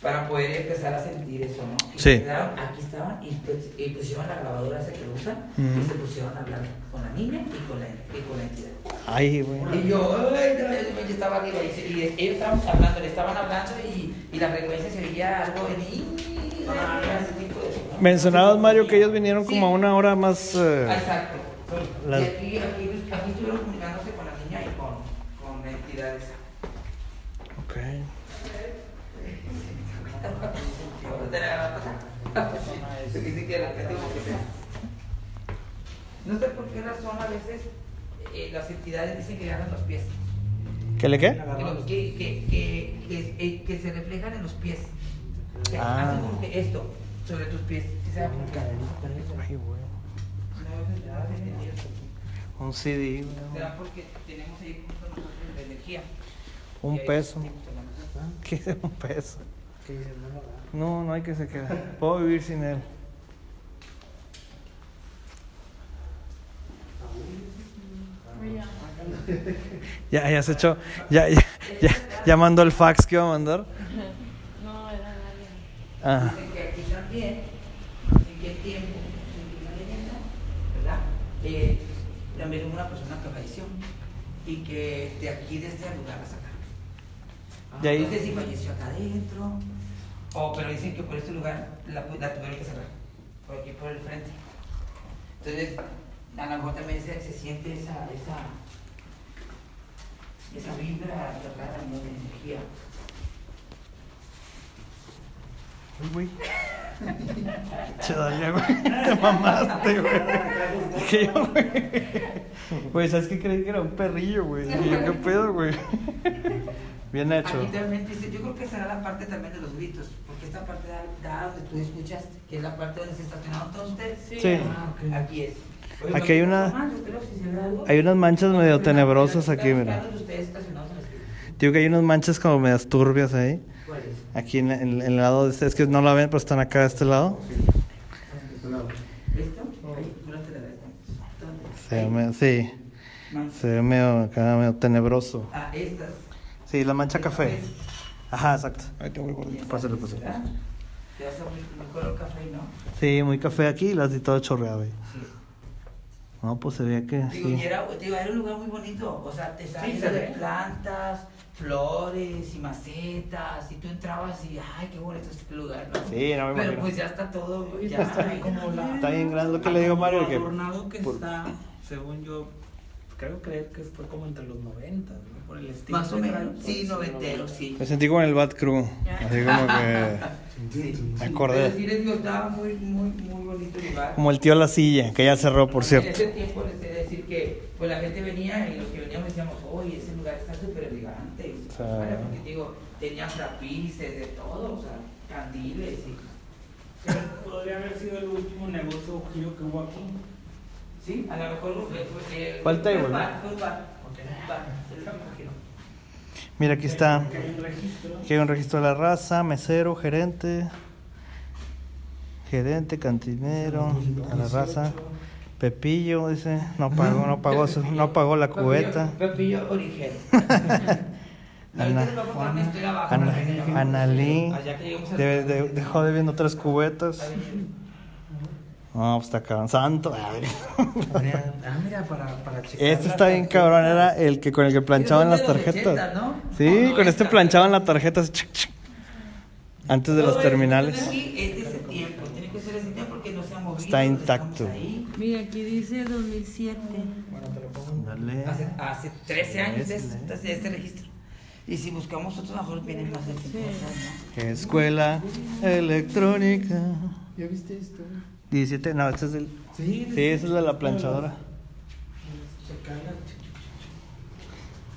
Para poder empezar a sentir eso, ¿no? Y Sí. quedaron, aquí estaban y, pues, y pusieron la grabadora esa que usan y se pusieron a hablar con la niña y con la, y con la entidad. Ay, güey. Y yo, ay, yo estaba arriba y, ellos estaban hablando, le estaban hablando y, y la frecuencia se veía algo en tipo de... Mencionabas, Mario, que ellos vinieron como a una hora más... eh, Exacto. Las- Y aquí, aquí, aquí estuvieron comunicándose con la niña y con, con entidades. ok. No sé por qué razón a veces eh, las entidades dicen que agarran los pies. ¿Qué le qué? Que, que, que, que, se reflejan en los pies. Ah. Hacen esto sobre tus pies. ¿Sí sabe por qué? Ay, güey. Un CD. Será porque tenemos ahí junto nosotros la energía. Un peso. ¿Qué es un peso? No. No, no hay que se quede. Puedo vivir sin él. Ya, ya se echó. Ya, ya, ya, ya mandó el fax que iba a mandar. No, era nadie. Ah, también, en qué tiempo, en la leyenda, ¿verdad? Eh, también hubo una persona que falleció y que de aquí, de este lugar, la. De ahí- No sé si falleció acá adentro, o, pero dicen que por este lugar la, la tuvieron que cerrar, por aquí por el frente. Entonces, a lo mejor también se, se siente esa, esa, esa vibra ¿no? de energía. Uy, güey. Che, dale, güey. Te mamaste, güey. Dije yo, güey. Güey, ¿sabes qué? Creí que era un perrillo, güey. Dije yo, ¿qué pedo, güey? Bien hecho. Aquí también dice, yo creo que será la parte también de los gritos, porque esta parte da, da donde tú escuchaste, que es la parte donde se estacionaron todos ustedes. Sí. Ah, ok. Aquí es. Oye, Aquí hay ¿no una-. Hay unas manchas medio tenebrosas aquí, mira. Digo que hay unas manchas como medias turbias ahí. Aquí en, en- en el lado de este, es que no la ven, pero están acá de este lado. Se ve medio, sí, se ve medio, acá medio tenebroso. Ah, estas. Sí, la mancha café. Ajá, exacto. Ahí te voy, Y gordito. Pásale, pásale. Te hace muy, color café, ¿no? Sí, muy café aquí y las di todo chorreado ahí. Sí. No, pues se veía que Digo, y sí. era, digo, era un lugar muy bonito. O sea, te estaba Sí, se plantas, flores y macetas. Y tú entrabas y, ay, qué bonito este lugar, ¿no? Sí, no me Pero imagino. pues ya está todo. Ya, está como la- Está bien grande lo que le digo Mario. Que, adornado que por- está, según yo, creo creer que fue como entre los 90, ¿no? Por el estilo. Más o menos. Sí, pues, noventero, sí. me sentí como en el Bad Crew. Así como que. Sí. Me acordé. Pero sí les digo, estaba muy, muy, muy bonito el lugar. Como el tío La Silla, que ya cerró, por En cierto. ese tiempo les decir que pues la gente venía y los que veníamos decíamos, oye, ese lugar está súper elegante. súper Ah. padre", Porque te digo, tenían trapices, de todo, o sea, candiles y. Pero Podría haber sido el último negocio o giro que hubo aquí. Sí, a lo mejor el último giro. Mira, aquí está. Aquí hay un registro de la raza, mesero, gerente. Gerente, cantinero, a la raza. Pepillo, dice. No pagó, no pagó, su- no pagó la cubeta. Pepillo, Pepillo Origel. Ana-. Ana-. Analí. De- de- dejó debiendo tres cubetas. Ahí viene. No, pues está cabrón. Santo. Ah, mira, para, para checar. Este está bien cabrón, era el que con el que planchaban las de tarjetas. 80, ¿no? Sí, No, con este planchaban las tarjetas. Antes de los terminales. está aquí es de ese tiempo, tiene que ser ese tiempo porque no se ha movido. Está estamos intacto. ahí. Mira, aquí dice 2007. Bueno, te lo pongo. Dale. Hace, hace 13 años de Es, este, este registro. Y si buscamos otros, mejor vienen más de. ¿no? Escuela electrónica. ¿Ya viste esto? 17, no, este es el. Sí, Sí, esa es de la planchadora.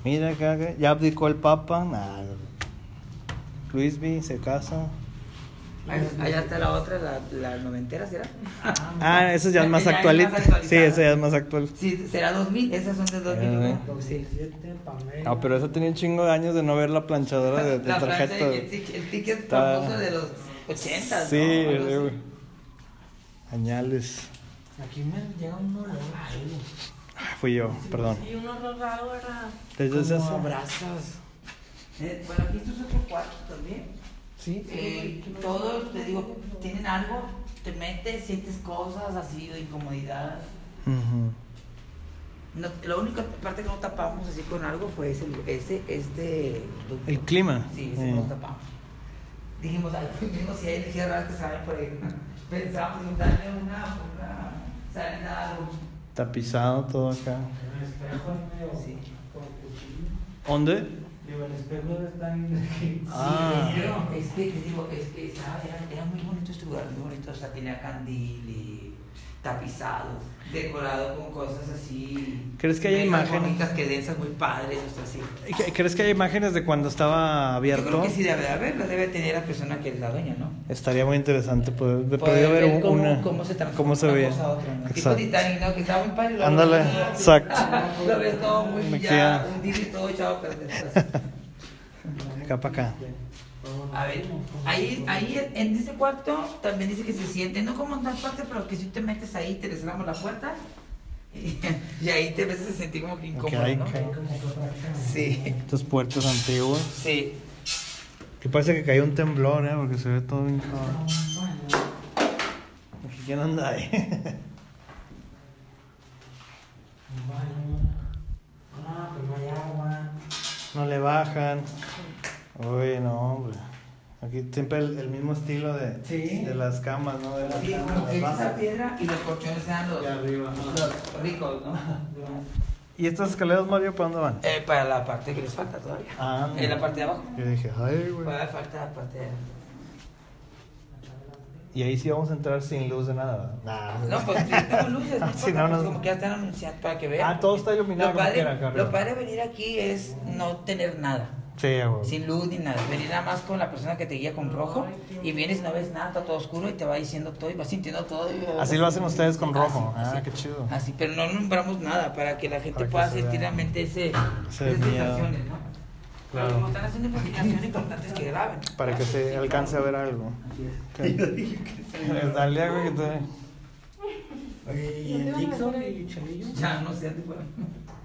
Mira ya abdicó el Papa. Nah. Luisby se casa. Allá está la otra, la, la noventera, ¿será? Ah, esa ya es más actualita. Sí, esa ya es más actual. Sí, será 2000, esas son de 2000. Ah, ¿no? Sí. 2007, Pamela. No, pero esa tenía un chingo de años de no ver la planchadora de, de La plancha, tarjeta. el, tic- el ticket Está- famoso de los 80. Sí, ¿no? Sí. Añales. Aquí me llega un olor. Ah, Fui yo, perdón. Y uno raro era. Como abrazas. Eh, bueno, aquí esto es otro cuarto también. Sí. Eh, todos, te digo, tienen algo, te metes, sientes cosas así de incomodidad. Ujú. No, la única parte que no tapamos así con algo fue ese, ese este ducto. El clima. Sí, ese Eh. no lo tapamos. Dijimos, al mismo si hay energía rara que sale por ahí. Pensamos en darle una, una salida algo. Tapizado todo acá. Sí. ¿Dónde? Digo, el espejo está en. Ah. Sí, es que te digo, es que estaba- era, era muy bonito este lugar, muy bonito, sea, tenía candil y tapizado, decorado con cosas así. ¿Crees que hay imágenes? bonitas, que densas, muy padres, o sea, sí. ¿Qué- ¿Crees que hay imágenes de cuando estaba Yo abierto? creo que sí debe de haberla, debe tener la persona que es la dueña, ¿no? Estaría muy interesante poder, de Poder poder ver ver un- cómo, una. cómo se transforma cómo se una veía. cosa a otra, ¿no? Tipo Exacto. Titanic, ¿no? Que estaba muy padre. Ándale, exacto. Lo ves todo muy ya, queda- hundido y todo echado a perder. Acá para acá. A ver, ahí, ahí en ese cuarto también dice que se siente, no como en tal parte, pero que si te metes ahí, te le cerramos la puerta y, y ahí te ves a sentir como que incómodo, ahí ¿no? cae. Sí, Estos puertos antiguos. sí. Que parece que cayó un temblor, ¿eh? Porque se ve todo bien ¿Quién anda ahí? Un baño. Ah, pues no hay agua. No le bajan. Uy, no, hombre. Aquí siempre el, el mismo estilo de, Sí. de las camas, ¿no? De las, Sí, las que esa piedra y los colchones eran los, arriba. los ricos, ¿no? ¿Y estas escaleras, Mario, para dónde van? Eh, para la parte que les falta todavía. Ah, En la parte de abajo. Yo dije, ay, güey. Todavía falta la parte de Y ahí sí vamos a entrar sin luz de nada. ¿verdad? Nah. No, pues sí, tenemos luces, no no, no. como que ya están anunciando para que vean. Ah, todo está iluminado Lo como padre, lo padre de venir aquí es no tener nada. Sí, güey. Sin luz ni nada. Venir nada más con la persona que te guía con rojo y vienes y no ves nada, está todo oscuro y te va diciendo todo y vas sintiendo todo. y- Así lo hacen ustedes con rojo. Así, Ah, así. qué chido. Así, pero no nombramos nada para que la gente Para pueda se sentir realmente ese, Ese esas sensaciones, ¿no? Claro. Pero como están haciendo investigación, lo importante es que graben. Para que se alcance a ver algo. Así es. Dale algo que te... Oye, ¿y el Dixon y? Ya, no sé, antes fuera.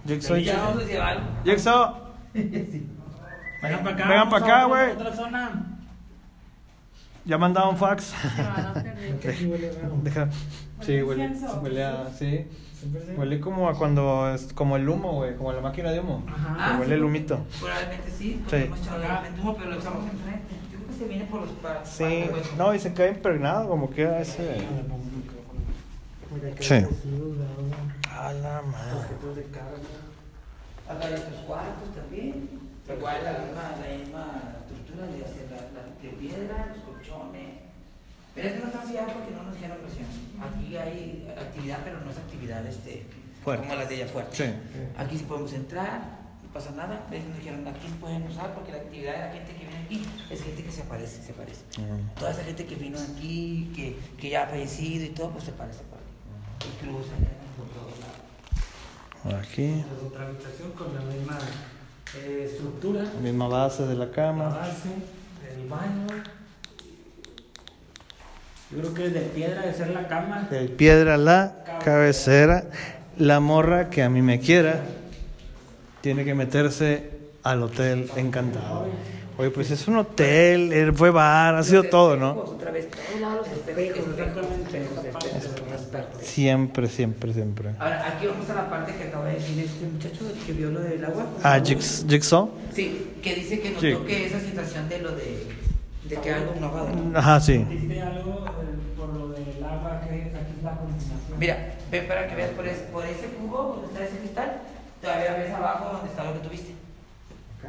Jigsaw. Ya vamos a llevar algo. Jigsaw. Vengan para acá. Vengan vamos pa' acá, a güey. Ya mandaron fax. Que aquí huele raro. Deja. Sí, huele. Huele a. Sí. Huele como a cuando. Es como el humo, güey. Como la máquina de humo. Ajá. Ah, huele el humito. Probablemente sí. Sí. Hemos echado el humo, pero lo echamos enfrente. Yo creo que se viene por los pa- Sí. No, y se cae impregnado, como queda ese. Que Sí. A la madre. objetos de carga. Acá hay otros cuartos también. Igual la misma, la misma estructura de hacer la, la- de piedra, los colchones. Pero es que no está sellado porque no nos dijeron presión. Aquí hay actividad, pero no es actividad este, Fuerte. como las de ella fuerte. Sí. Aquí sí podemos entrar, no pasa nada. Ellos nos dijeron aquí se pueden usar porque la actividad de la gente que viene aquí es gente que se parece, se parece. Mm. Toda esa gente que vino aquí, que, que ya ha fallecido y todo, pues se parece por aquí. Incluso por todos lados. Aquí. Otra habitación con la misma eh, estructura. Misma base de la La cama. base, el baño. Yo creo que de piedra de ser la cama. De piedra la cabecera. La morra que a mí me quiera tiene que meterse al hotel encantado. Oye, pues es un hotel, eh, fue bar, ha sido todo, ¿no? Otra vez, todos los espejos. Exactamente. Siempre, siempre, siempre. Ahora, aquí vamos a la parte que acaba de decir este muchacho que vio lo del agua. Ah, Jigs- Jigsaw. Sí, que dice que notó que esa sensación de lo de, de que algo no va Ajá, sí. ¿Sentiste algo por lo del agua que aquí es la contaminación? Mira, ven para que veas por ese, por ese cubo donde está ese cristal, todavía ves abajo donde está lo que tuviste.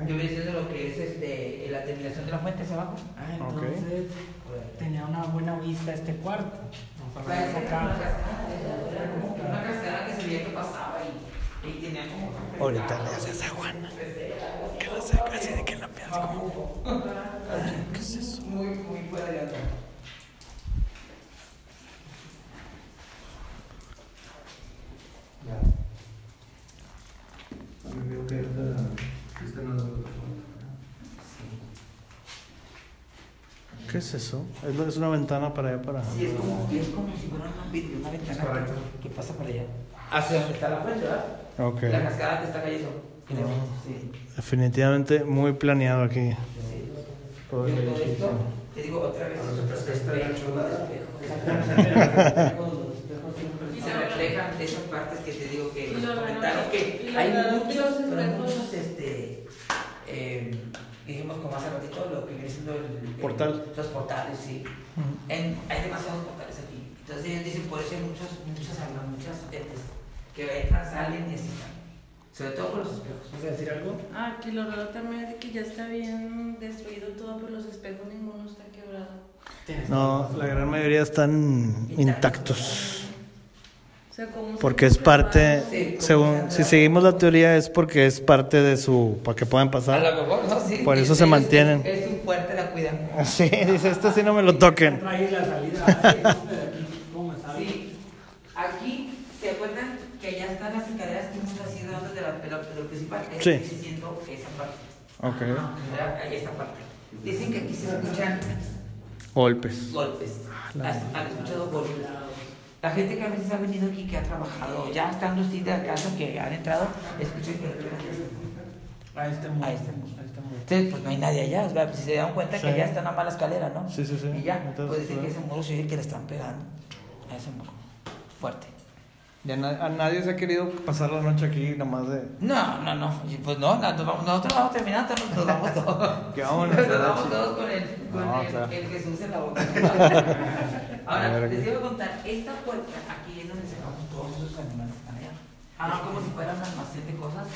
Yo voy diciendo lo que es este, la terminación de la fuente hacia abajo. Ah, entonces tenía una buena vista este cuarto. Vamos a ver Parece acá. una cascada, que se veía que pasaba y, y tenía como... Ahorita le haces a Juana. Que la saca así de que la piensas como. ¿Qué es eso? Muy, muy fuera de onda. ¿Qué es eso? Es, lo- es una ventana para allá para. Sí, es como, es como si fuera un vidrio, una ventana que, que pasa para allá. Hacia donde está la fuente, ¿verdad? Ok. La cascada que está cayendo. Ah. Sí. Definitivamente muy planeado aquí. Sí. Todo esto, te digo otra vez, espejo, espejo. Se reflejan de esas partes que te digo que nos comentaron que hay muchos, los pero muchos, este, eh, dijimos como hace ratito, lo que viene siendo el, el- Portal. los portales, sí. En- hay demasiados portales aquí. Entonces ellos dicen, por eso hay muchos, muchas almas, muchas entes que entran, salen y así están. Sobre todo por los espejos. ¿Vas a decir algo? Ah, que lo raro también es de que ya está bien destruido todo, pero los espejos ninguno está quebrado. No, la gran mayoría están intactos. Porque es parte, según, se- si seguimos la teoría, es porque es parte de su, para que puedan A pasar. lo mejor, no, sí. Por eso es- se mantienen. Es, un fuerte, la cuidan. Sí, dice, esto sí no me lo toquen. Sí, aquí, ¿se acuerdan que allá están las escaleras que hemos ido dando de, la, lo principal? Es Sí. que siento esa parte. Ok. ¿verdad? Ahí esta parte. Dicen que aquí se escuchan Golpes. golpes. La- Has- Han escuchado golpes. La gente que a veces ha venido aquí, que ha trabajado, ya estando así de acaso, que han entrado, escuchan que A este muro. A este muro. A este muro. Entonces, pues no hay nadie allá, sea, si se dan cuenta Sí. que ya está una mala escalera, ¿no? Sí, sí, sí. Y ya, Entonces, pues dicen que pues- ese muro se oye que le están pegando a ese muro. Fuerte. Ya na- a nadie se ha querido pasar la noche aquí nomás de... No, no, no. Pues no, no, nos vamos- nosotros vamos terminando, nos, nos vamos todos. Que vámonos, Nos ¿verdad, vamos chico? todos con el, con No, el, claro. el Jesús en la boca. Ahora, ver, les a contar, esta puerta aquí es donde sacamos todos esos animales allá. Ah, como si fuera un almacén de cosas,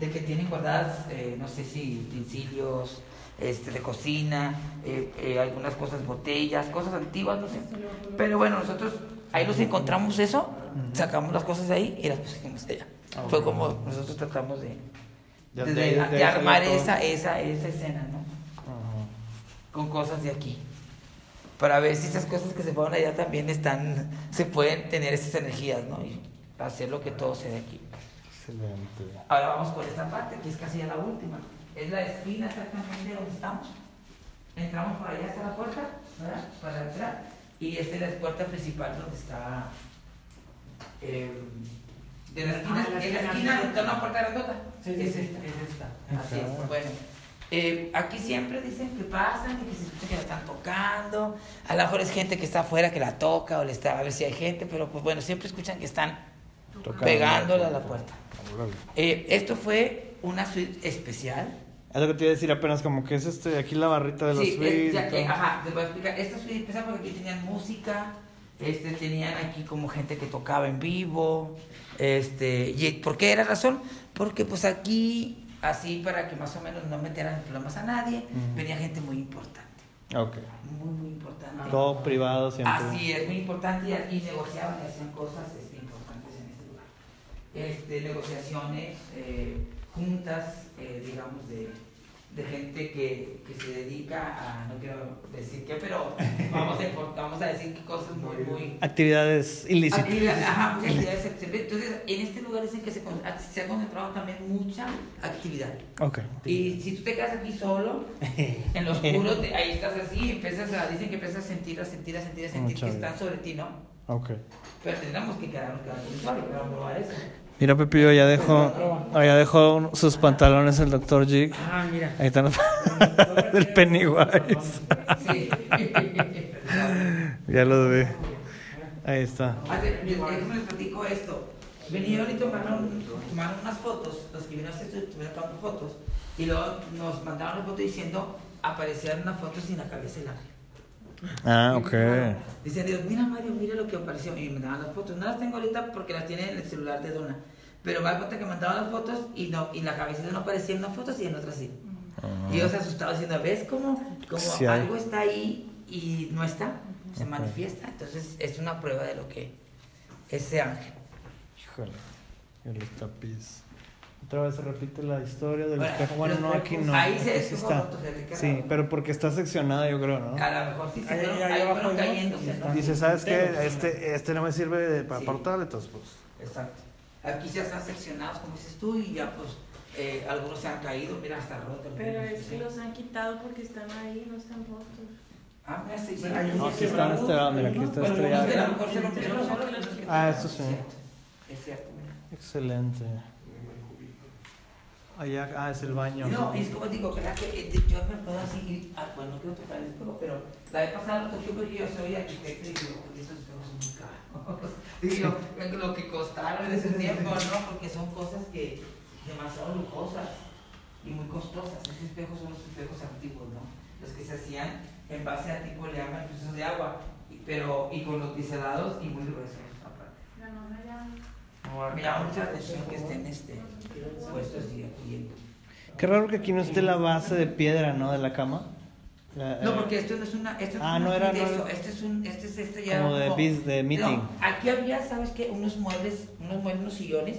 de que tienen guardadas, eh, no sé si utensilios, este, de cocina, eh, eh, algunas cosas, botellas, cosas antiguas, no sé. Pero bueno, nosotros ahí los encontramos eso, sacamos las cosas de ahí y las pusimos allá. Ah, Fue como nosotros tratamos de, Ya de, de- de- de de ahí armar esa, esa, esa escena, ¿no? Ajá. Con cosas de aquí. Para ver si esas cosas que se fueron allá también están, se pueden tener esas energías, ¿no? Y hacer lo que todo sea de aquí. Excelente. Ahora vamos por esta parte, que es casi ya la última. Es la esquina exactamente donde estamos. Entramos por allá hasta la puerta, ¿verdad? Para entrar. Y esta es la puerta principal donde está. eh, de la esquina, Ah, la en la esquina. esquina está una puerta grandota. Sí, es sí. esta, es esta. Así es. Bueno. eh, aquí siempre dicen que pasan y que se escucha que la están tocando. A lo mejor es gente que está afuera que la toca o le está a ver si hay gente, pero pues bueno, siempre escuchan que están Tocando. pegándole a la puerta. Eh, esto fue una suite especial. Es lo que te iba a decir apenas, como que es este, aquí la barrita de los Sí, suites ya, todo. eh, ajá, les voy a explicar. Esta suite especial porque aquí tenían música, este, tenían aquí como gente que tocaba en vivo. Este, ¿Y por qué era razón? Porque pues aquí, así para que más o menos no metieran en problemas a nadie, venía gente muy importante. Ok. Muy, muy importante. Todo privado siempre. Así es, muy importante y aquí negociaban y hacían cosas este, importantes en este lugar. Este, negociaciones, eh, juntas, eh, digamos, de, de gente que, que se dedica a, no quiero decir qué, pero vamos a, vamos a decir que cosas muy, muy... Actividades ilícitas. Actividades, ajá, muchas actividades excelentes. Entonces, en este lugar dicen que se, con- se ha concentrado también mucha actividad. Ok. Y si tú te quedas aquí solo, en lo oscuro, te- ahí estás así, empiezas a, dicen que empiezas a sentir, a sentir, a sentir, a sentir Mucha que vida. están sobre ti, ¿no? Ok. Pero tendríamos que quedarnos quedando en el suelo para probar eso. Mira, Pepillo, ya dejó, ya dejó un- sus pantalones el doctor Jig. Ah, mira. Ahí están los del Pennywise. Sí. Ya los ve. Ahí está. Déjame les platico esto. Vinieron y tomaron, tomaron unas fotos, los que vinieron a este estuvieron tomando fotos, y luego nos mandaron una foto diciendo, aparecieron una foto sin la cabeza del ángel. Ah, ok. Dice Dios, mira Mario, mira lo que apareció. Y me daban las fotos. No las tengo ahorita porque las tiene en el celular de Donna. Pero me cuenta que mandaban las fotos y no y la cabecita no aparecía en unas fotos y en otras sí. Y ellos asustados diciendo, ¿ves cómo, cómo Sí hay. algo está ahí y no está? Se manifiesta. Entonces es una prueba de lo que ese ángel. Híjole. El tapiz. Otra vez se repite la historia del Bueno, espejo. Bueno, no, aquí no. Ahí se sí está. Sí, pero porque está seccionada, yo creo, ¿no? A lo mejor sí se Ahí- fueron, ahí ahí abajo cayéndose, y ¿no? Dice, ¿sabes qué? Este, este no me sirve de, para Sí. portal, entonces pues... Exacto. Aquí ya están seccionados, como dices tú, y ya pues eh, algunos se han caído, mira, hasta roto. Pero es que los han quitado porque están ahí, no están rotos. Ah, mira, sí, sí. No, sí están lado, mira, aquí está a estrellado. Ah, eso sí. Es cierto. Excelente. Allá, ah, es el baño. No, es como digo. Que eh, yo me puedo así ir, ah, bueno, no quiero tocar el pero la vez pasada lo toqué porque yo soy arquitecto y digo, "Oye, esos espejos son muy caros. Digo, lo que costaron en ese tiempo, ¿no? Porque son cosas que demasiado lujosas y muy costosas. Esos espejos son los espejos antiguos, ¿no? Los que se hacían en base a tipo le llaman de agua, pero y con los biselados y muy gruesos. Me llama mucha atención que estén este, puestos y aquí. Qué raro que aquí no esté la base de piedra, ¿no? De la cama. La- No, eh, porque esto no es una. Esto Ah, no era- no Este es un. Este es este ya. Como de bis- de meeting. No, aquí había, ¿sabes qué? Unos muebles, unos muebles, unos sillones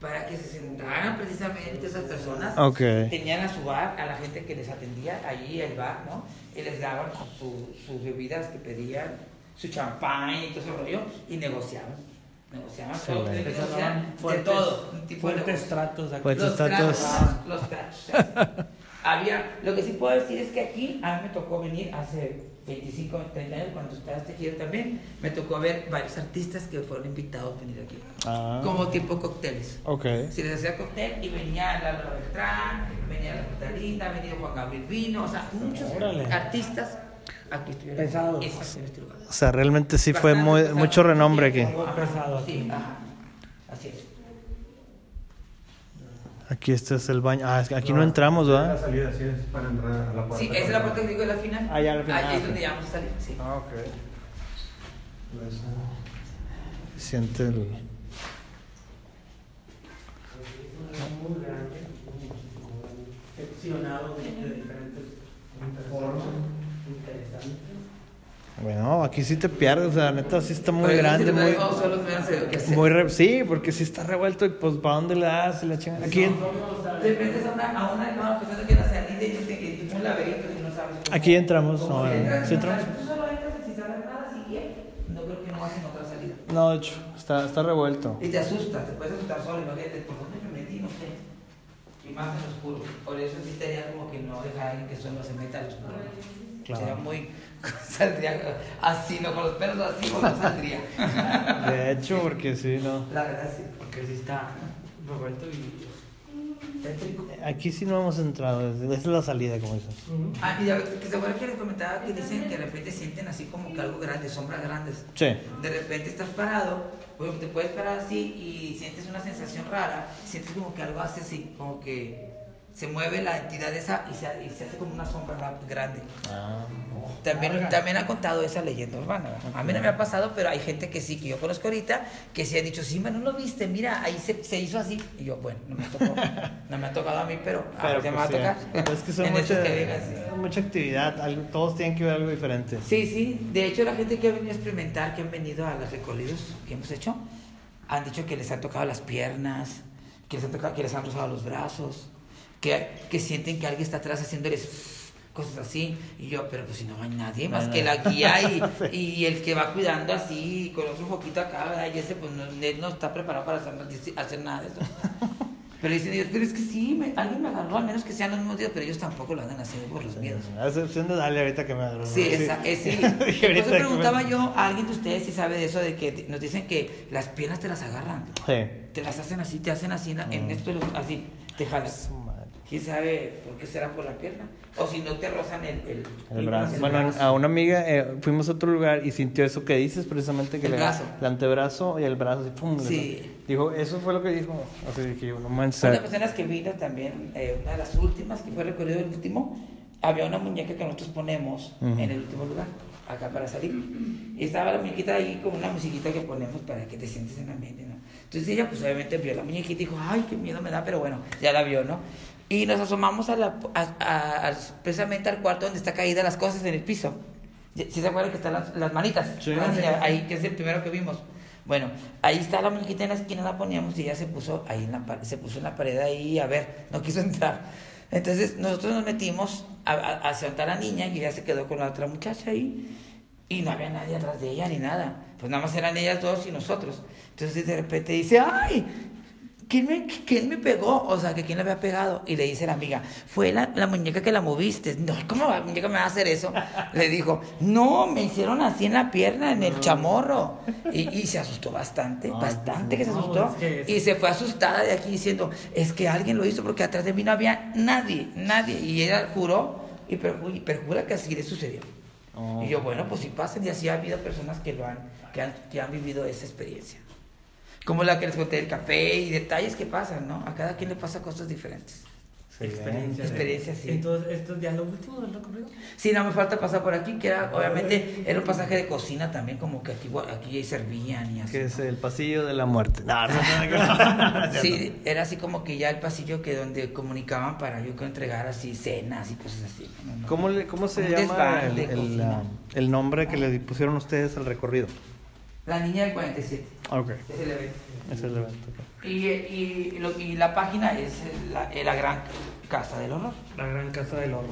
para que se sentaran precisamente esas personas. Ok. Tenían a su bar, a la gente que les atendía allí el bar, ¿no? Y les daban su- sus bebidas que pedían, su champán y todo ese rollo, y negociaban. Negociaban de Fuertes- todo. Tipo de Fuertes tratos aquí. Fuertes Los tratos. tratos, los tratos. Había, lo que sí puedo decir es que aquí a mí me tocó venir hace 25, 30 años, cuando estabas tejido también, me tocó ver varios artistas que fueron invitados a venir aquí, Ah. como tipo cócteles. Ok. Si les hacía cóctel y venía la Laura Beltrán, venía la Catalina, venía Juan Gabriel Vino, o sea, muchos Órale. artistas Pesados. En este lugar. O sea, realmente sí fue muy, pesado. mucho renombre aquí. Muy pesado aquí. Sí, ajá. Así es. Aquí este es el baño. Ah, es que aquí no entramos, La ¿verdad? salida sí es para entrar a la puerta. Sí, esa es la puerta que digo de la final. Ah, ya, la final. Ahí Ah, es ok. donde ya vamos a salir, sí. Ah, ok. Siente el... muy grande, seccionado de, de diferentes formas. Bueno, aquí sí te pierdes, o sea, neta sí está muy Pero grande, si muy... me hace re- sí, porque sí está revuelto y pues ¿para dónde le das? La chingada. Aquí, De repente es a una, a una que es la salida y dice que es un laberinto y no sabes cómo. aquí entramos. cómo No, se entra, ¿sí si no entramos? Tú solo entras y si sabes nada, sigue. No creo que no hacen otra salida. No, de hecho, está, está revuelto. Y te asustas, te puedes asustar solo, imagínate, ¿por dónde me metí? No sé. Y más en lo oscuro. Por eso sí estaría como que no dejar a alguien que solo se meta al oscuro. Claro. Sería muy. Saldría así, no con los perros así, no saldría. De hecho, porque sí, no. La verdad sí. Porque sí está revuelto y tétrico. Aquí sí no hemos entrado, esa es la salida, como dices. Ah, y ya, que se acuerdan que les comentaba que dicen que de repente sienten así como que algo grande, sombras grandes. Sí. De repente estás parado, te puedes parar así y sientes una sensación rara, sientes como que algo hace así, como que se mueve la entidad esa y se, y se hace como una sombra ra- grande. Ah. También, también ha contado esa leyenda urbana. A mí no me ha pasado, pero hay gente que sí, que yo conozco ahorita, que sí ha dicho, sí, no lo viste, mira, ahí se, se hizo así. Y yo, bueno, no me, tocó, no me ha tocado a mí, pero, Pero a me va a pues, sí, tocar. Es que son mucha, que sí. mucha actividad, algo- todos tienen que ver algo diferente. Sí, sí. De hecho, la gente que ha venido a experimentar, que han venido a los recorridos que hemos hecho, han dicho que les han tocado las piernas, que les han, tocado, que les han rozado los brazos, que, que sienten que alguien está atrás haciéndoles cosas así. Y yo, pero pues si no hay nadie más No, que la guía y, y el que va cuidando así, con otro foquito acá, ¿verdad? y ese pues no, no está preparado para hacer, hacer nada de eso. Pero dicen ellos, pero es que sí, me- alguien me agarró, al menos que sean los mismos días, pero ellos tampoco lo andan haciendo por los miedos. A excepción de Dale ahorita que me agarró. Sí, esa, eh, sí. Dije Por ahorita eso que preguntaba yo a alguien de ustedes si sabe de eso, de que nos dicen que las piernas te las agarran, Sí. te las hacen así, te hacen así, en- en esto, así, te jalan. ¿Quién sabe por qué será por la pierna? O si no te rozan el, el, El brazo. el Bueno, brazo. a una amiga eh, fuimos a otro lugar y sintió eso que dices, precisamente que El le- brazo. el antebrazo y el brazo, así, pum, Sí. Dijo, eso fue lo que dijo. Así dije yo, no manches. Una de las personas que vino también, eh, una de las últimas, que fue el recorrido del último, había una muñeca que nosotros ponemos Ujú. en el último lugar, acá para salir. Y estaba la muñequita ahí con una musiquita que ponemos para que te sientes en el ambiente, ¿no? Entonces ella pues obviamente vio la muñequita y dijo, ay, qué miedo me da, pero bueno, ya la vio, ¿no? Y nos asomamos a la, a- a- precisamente al cuarto donde está caída las cosas en el piso. ¿Sí se acuerdan que están las, las manitas? Sí. Sí, Ahí, que es el primero que vimos. Bueno, ahí está la muñequita en la esquina, la poníamos y ella se puso ahí en la pared, se puso en la pared ahí a ver, no quiso entrar. Entonces nosotros nos metimos a, a, a sentar a la niña y ella se quedó con la otra muchacha ahí y no había nadie atrás de ella ni nada. Pues nada más eran ellas dos y nosotros. Entonces de repente dice, ¡ay! ¿Quién me, ¿Quién me pegó? O sea, que quién le había pegado. Y le dice la amiga, fue la, la muñeca que la moviste. No, ¿cómo la muñeca me va a hacer eso? Le dijo, no, me hicieron así en la pierna, en el chamorro. Y, y se asustó bastante, bastante que se no, asustó. es que es- Y se fue asustada de aquí diciendo, es que alguien lo hizo porque atrás de mí no había nadie, nadie. Y ella juró y perju- y perjura que así le sucedió. Oh. Y yo, bueno, pues si pasan y así ha habido personas que lo han, que han, que han vivido esa experiencia. Como la que les conté del café y detalles que pasan, ¿no? A cada quien le pasa cosas diferentes. Experiencia. Experiencia, sí. Entonces, ¿esto es ya lo último del recorrido? Sí, no me falta pasar por aquí, que era, obviamente, era un pasaje de cocina también, como que aquí, aquí servían y así. Que ¿no? es el pasillo de la muerte. No, no, no, no. Sí, era así como que ya el pasillo que donde comunicaban para yo que entregar así cenas y cosas así. ¿no? No. ¿Cómo, le- ¿Cómo se llama el, el, el nombre que le pusieron ustedes al recorrido? La niña del 47, Ok, es el evento. es el evento. Y, y, y lo- y la página es la, la gran casa del horror. La gran casa del horror.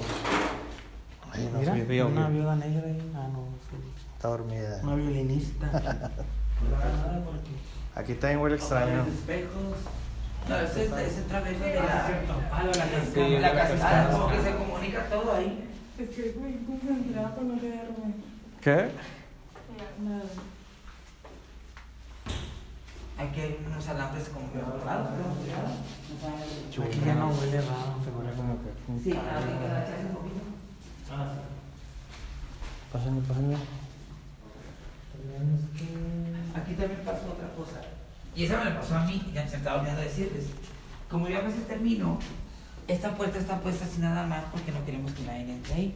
Ay, no, Mira, veo, una viuda negra ahí. Ah, no, sí. Está dormida. Una violinista. Nada, Aquí también huele extraño. No, ese es, ese es través de la, Ah, lo de la Sí, cascada. la la cascada, cascada. como que se comunica todo ahí. Es que estoy concentrada para no quedarme. ¿Qué? Aquí hay unos alambres como que raros, ¿no? Aquí ya no huele raro. Se huele como que. Sí, ahora que agachas un poquito. Ah, Pásenle, pásenle. Aquí también pasó otra cosa. Y esa me la pasó a mí, ya me estaba olvidando decirles. Como yo a veces termino, esta puerta está puesta así nada más porque no queremos que nadie entre ahí.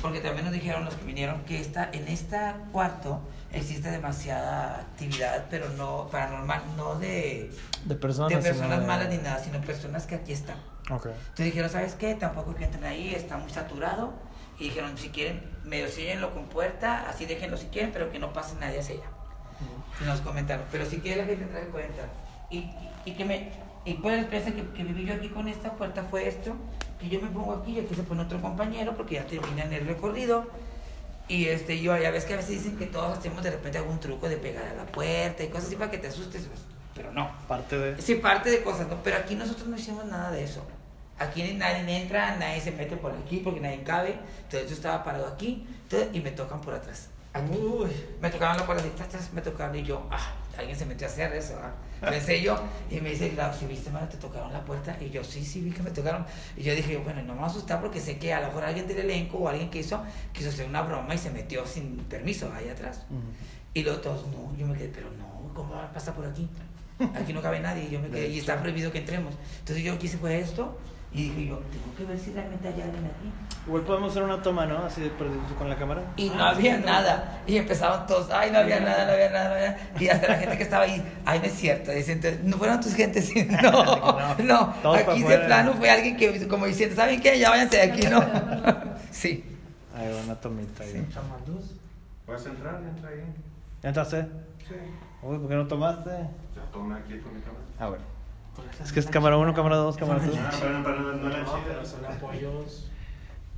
Porque también nos dijeron los que vinieron que esta, en este cuarto existe demasiada actividad, pero no paranormal, no de, De personas. de personas de- malas ni nada, sino personas que aquí están. Ok. Entonces dijeron, ¿sabes qué? Tampoco que entren ahí, está muy saturado. Y dijeron, si quieren, medio síguenlo con puerta, así déjenlo si quieren, pero que no pase nadie hacia allá. Y nos comentaron, pero si quiere la gente entrar, puede entrar. Y, y, y que me, y pues la experiencia que, que viví yo aquí con esta puerta fue esto, que yo me pongo aquí y aquí se pone otro compañero porque ya terminan el recorrido. Y este, yo, ya ves que a veces dicen que todos hacemos de repente algún truco de pegar a la puerta y cosas así para que te asustes, pues, pero no. Parte de. Sí, parte de cosas, ¿no? Pero aquí nosotros no hicimos nada de eso. Aquí nadie entra, nadie se mete por aquí porque nadie cabe. Entonces yo estaba parado aquí entonces, y me tocan por atrás. Aquí. Me tocaban la puerta me tocaron y yo, ah, alguien se metió a hacer eso. ah. Pensé yo y me dice, claro, si viste, mano, te tocaron la puerta. Y yo, sí, sí, vi que me tocaron. Y yo dije, bueno, no me voy a asustar porque sé que a lo mejor alguien del elenco o alguien que hizo, quiso hacer una broma y se metió sin permiso ahí atrás. Ujú. Y los todos, no, yo me quedé, pero no, ¿cómo va a pasar por aquí? Aquí no cabe nadie, y yo me quedé, y está prohibido que entremos. Entonces yo quise fue esto, y dije yo, tengo que ver si realmente hay alguien aquí. Igual podemos hacer una toma, ¿no? Así de con la cámara. Y no había nada. Y empezaron todos, ay, no había nada, no había nada, no había Y hasta la gente que estaba ahí, ay, no es cierto. Dicen, no fueron tus gentes, sí, no, no. Pa' Aquí de plano fue alguien que, como diciendo, ¿saben qué? Ya váyanse de aquí, ¿no? Sí. Ahí va una tomita ahí. Chamaluz. ¿Puedes entrar? Entra ahí. ¿Ya entraste? Sí. Uy, ¿por qué no tomaste? Ya tomé aquí con mi cámara. Ah, bueno. Es que es cámara 1, cámara 2, cámara 3. Ah, pero, pero no, no la No, chida. pero son apoyos.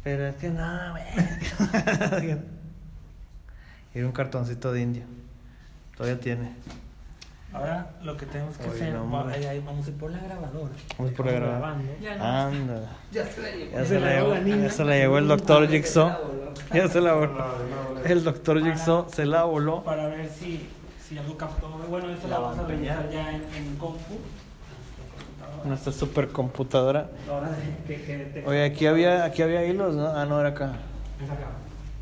Pero es que no, güey. Era un cartoncito de indio. Todavía tiene. Ahora lo que tenemos que Oye, hacer, no, va- vamos a ir por la grabadora. Vamos por la grabadora. Ya no. Anda. Ya se la llevó. Ya se la llevó, ya se la llevó el doctor Jigsaw. Ya se la voló. El doctor Jigsaw se la voló. Para ver si, si algo captó. Bueno, esto La lo vamos a revisar ya en, en compu. Nuestra supercomputadora. Oye, aquí había, aquí había hilos, ¿no? Ah, no, era acá. Es acá.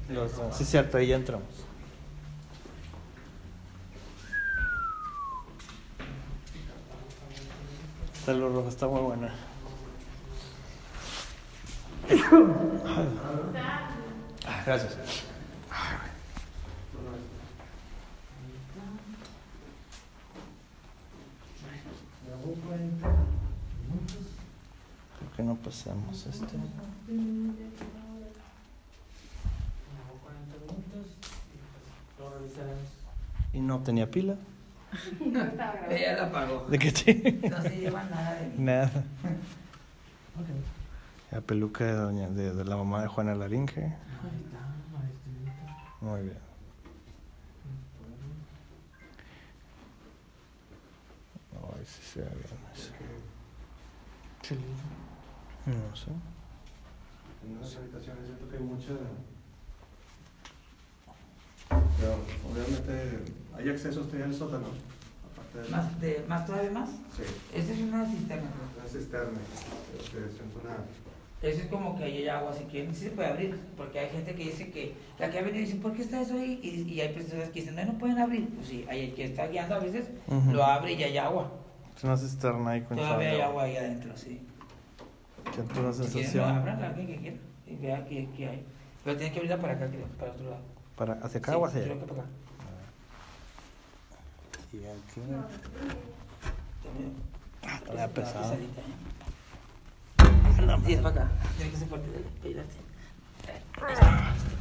Los, sí, cierto, ahí ya entramos. Esta luz roja está muy buena. Ah, Gracias. ¿Por qué no pasamos este? Grabó 40 minutos y lo revisaremos. Y no tenía pila. Ella la apagó. ¿De qué te? No se lleva nada de mí. Nada. La peluca de doña, de, de la mamá de Juana Laringe. Muy bien. Ay, sí se ve bien eso. No sé. En unas habitaciones siento que hay mucha. Pero obviamente hay acceso allá al sótano. Aparte de Más, de, más todavía más. Sí, Esa es una cisterna. una cisterna. Este, siento una Eso es como que ahí hay agua, si quieren, sí se puede abrir, porque hay gente que dice que, la que ha venido dice, ¿por qué está eso ahí? Y, y hay personas que dicen, no, no pueden abrir. Pues sí, hay el que está guiando a veces, Ujú. lo abre y hay agua. Es una cisterna ahí con Todavía hay agua ahí adentro, sí. Siento una sensación. abran alguien que quiera y vea qué, qué hay. Pero tiene que abrirla para acá, creo, para otro lado. Para, ¿Hacia acá Sí, o hacia allá? creo que para acá. Y aquí. También. Ah, está pesado. pesadita, ¿eh? Sí, es para acá. Tiene que ser fuerte de pedirte.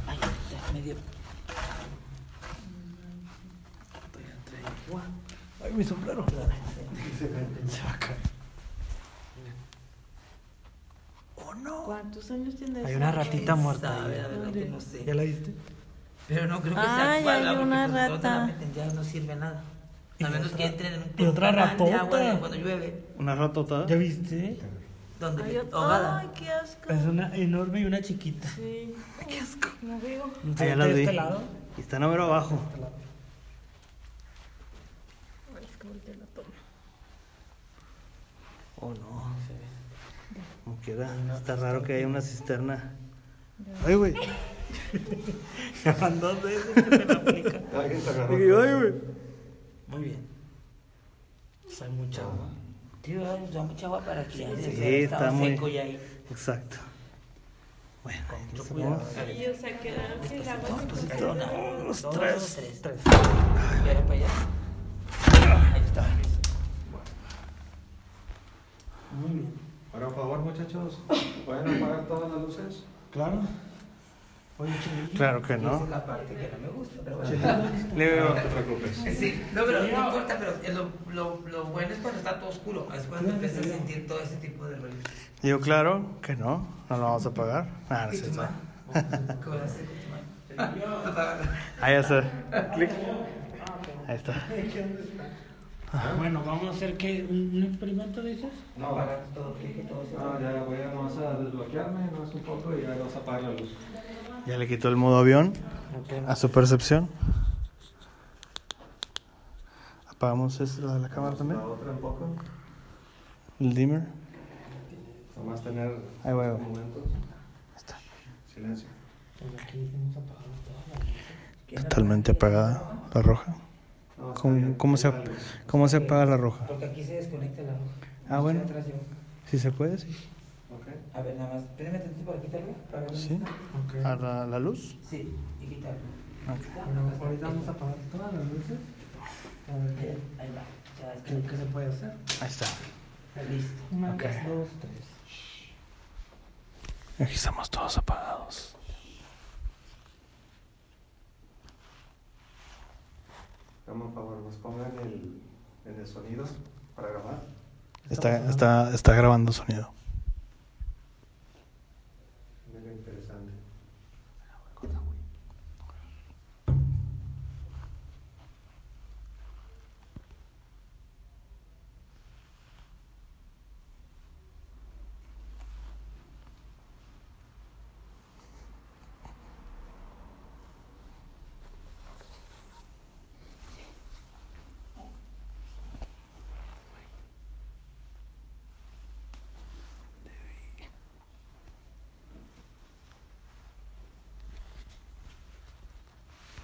Ay, ya, me dio. Ay, mi sombrero. Se va a caer. Oh, no. ¿Cuántos años tiene Hay una ratita muerta a ahí. ver, ¿Dónde? no sé. ¿Ya la viste? Pero no creo que Ay, sea hay actual, porque una pues, la rata. meten ya no sirve nada. Y A menos otra- que entren en un y otra canal de agua ratota. cuando llueve. ¿Una ratota? ¿Ya viste? Donde Ay, ahogada. Ay, qué asco. Es una enorme y una chiquita. Sí. Qué asco. No veo. Ah, ya las de vi. este lado. Y están a ver abajo. Ay, es que volteé la toma. Oh, no. Como quiera. Está raro que haya una cisterna. Ay, güey. Ya van dos veces que me la aplica. Alguien te agarró. Ay, güey. Muy bien. Pues hay mucha agua. Tío, hay mucha agua para que Sí, está muy- seco ya ahí. Exacto. Bueno, Mucho cuidado. Y o sea, que el agua Pues dos, tres. tres. Tres. Y ahora para allá. Ahí está. Muy bien. Ahora, por favor, muchachos, ¿pueden apagar todas las luces? Claro. Oye. Claro que Esa es no. la parte que no me gusta, pero bueno. Leo. No te preocupes. Sí, no, pero no importa, pero lo, lo, lo bueno es cuando está todo oscuro, es cuando empiezas a sentir todo ese tipo de ruido. Digo, claro que no. No lo vamos a pagar. Ah, no ¿Y es tu cierto. mano? ¿Cómo lo haces con tu mano? Apágala. Ahí está. Clic. Ahí está. Bueno, vamos a hacer que un, un experimento, dices. No, Apagar todo, que todo se no, ya voy a, vamos a desbloquearme, más un poco y ya vamos a apagar la luz. Ya le quitó el modo avión a su percepción. Apagamos lo de la cámara también. La otra un poco, El dimmer. nomás tener Ahí voy, voy. momentos. Está. Silencio. Totalmente apagada la roja. No, ¿Cómo, cómo se. ¿Cómo se apaga la roja? Porque aquí se desconecta la luz. Ah, bueno. Si se puede, sí. Ok. A ver, nada más, espérame tantito para quitarlo. Para ver dónde Sí. ¿A la, la luz? Sí, y quitarlo. Ok. Bueno, ahorita vamos a apagar todas las luces. A ver qué, Ahí va, ya está. qué, qué se puede hacer. Ahí está. Listo. Una, dos, tres. Aquí estamos todos apagados. Dame un favor, nos pongan el, en el sonido para grabar. Está, está, está grabando sonido. Mira interesante.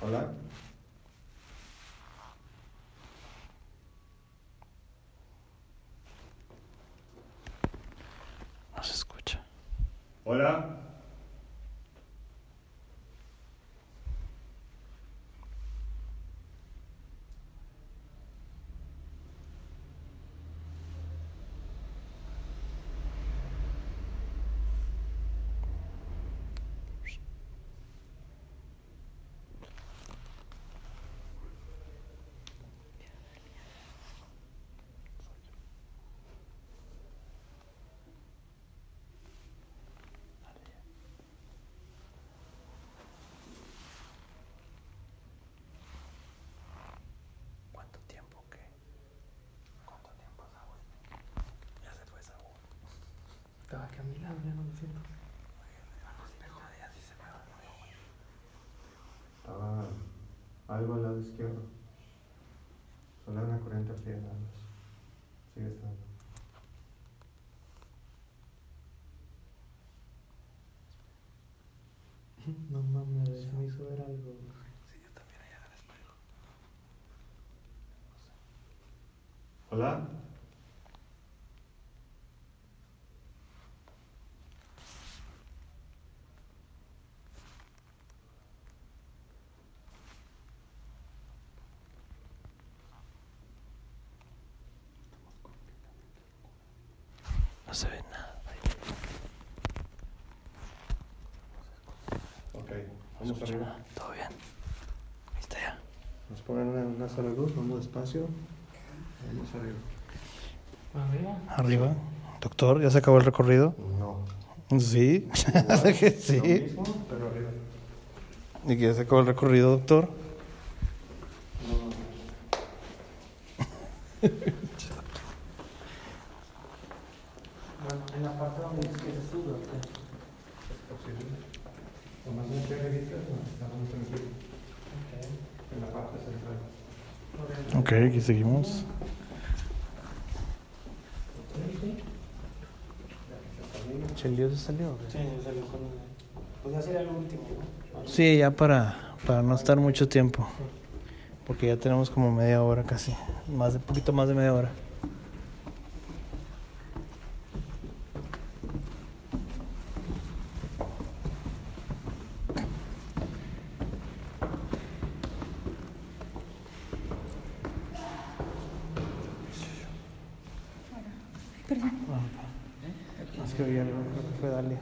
Hola. No se escucha. Hola. ¿Cuánto tiempo qué? ¿Cuánto tiempo Saúl? Ya se fue Saúl. Estaba aquí a mi lado, ya no lo siento. Estaba algo al lado izquierdo. Solo una corriente fría nada más. Sigue estando. No mames, me hizo ver algo. Hola. Vamos arriba. Todo bien. Ahí está ya. Nos ponen una, una sola luz, vamos despacio. Vamos arriba. Arriba. Arriba. Doctor, ¿ya se acabó el recorrido? No. Sí. que Lo sí. mismo, pero arriba. ¿Y que ya se acabó el recorrido, doctor? Bueno, en la parte donde dice que se sube, ¿o qué? Es posible. Nomás un pie arribita, no, estamos tranquilos. En la parte central. Ok, aquí seguimos. ¿Chelio se salió? Sí, ya salió con. Pues ya sería el último, ¿no? Sí, ya para, para no estar mucho tiempo. Porque ya tenemos como media hora casi. Más de poquito más de media hora. Es que oí algo, creo que fue Dalia.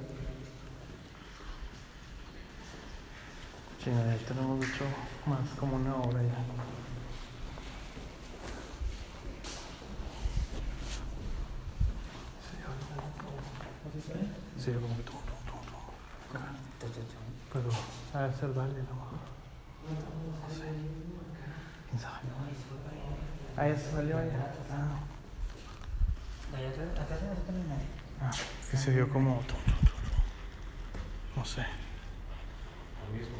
Sí, ya tenemos hecho más como una hora ya. Sí, como que tum, tum, tum, tum. Pero ha de ser Dalia, ¿no? No sé. ¿Quién sabe? Ah, ya se salió ya. Ah. Ah, que se vio como... tum, tum, tum, tum. No sé. Lo mismo.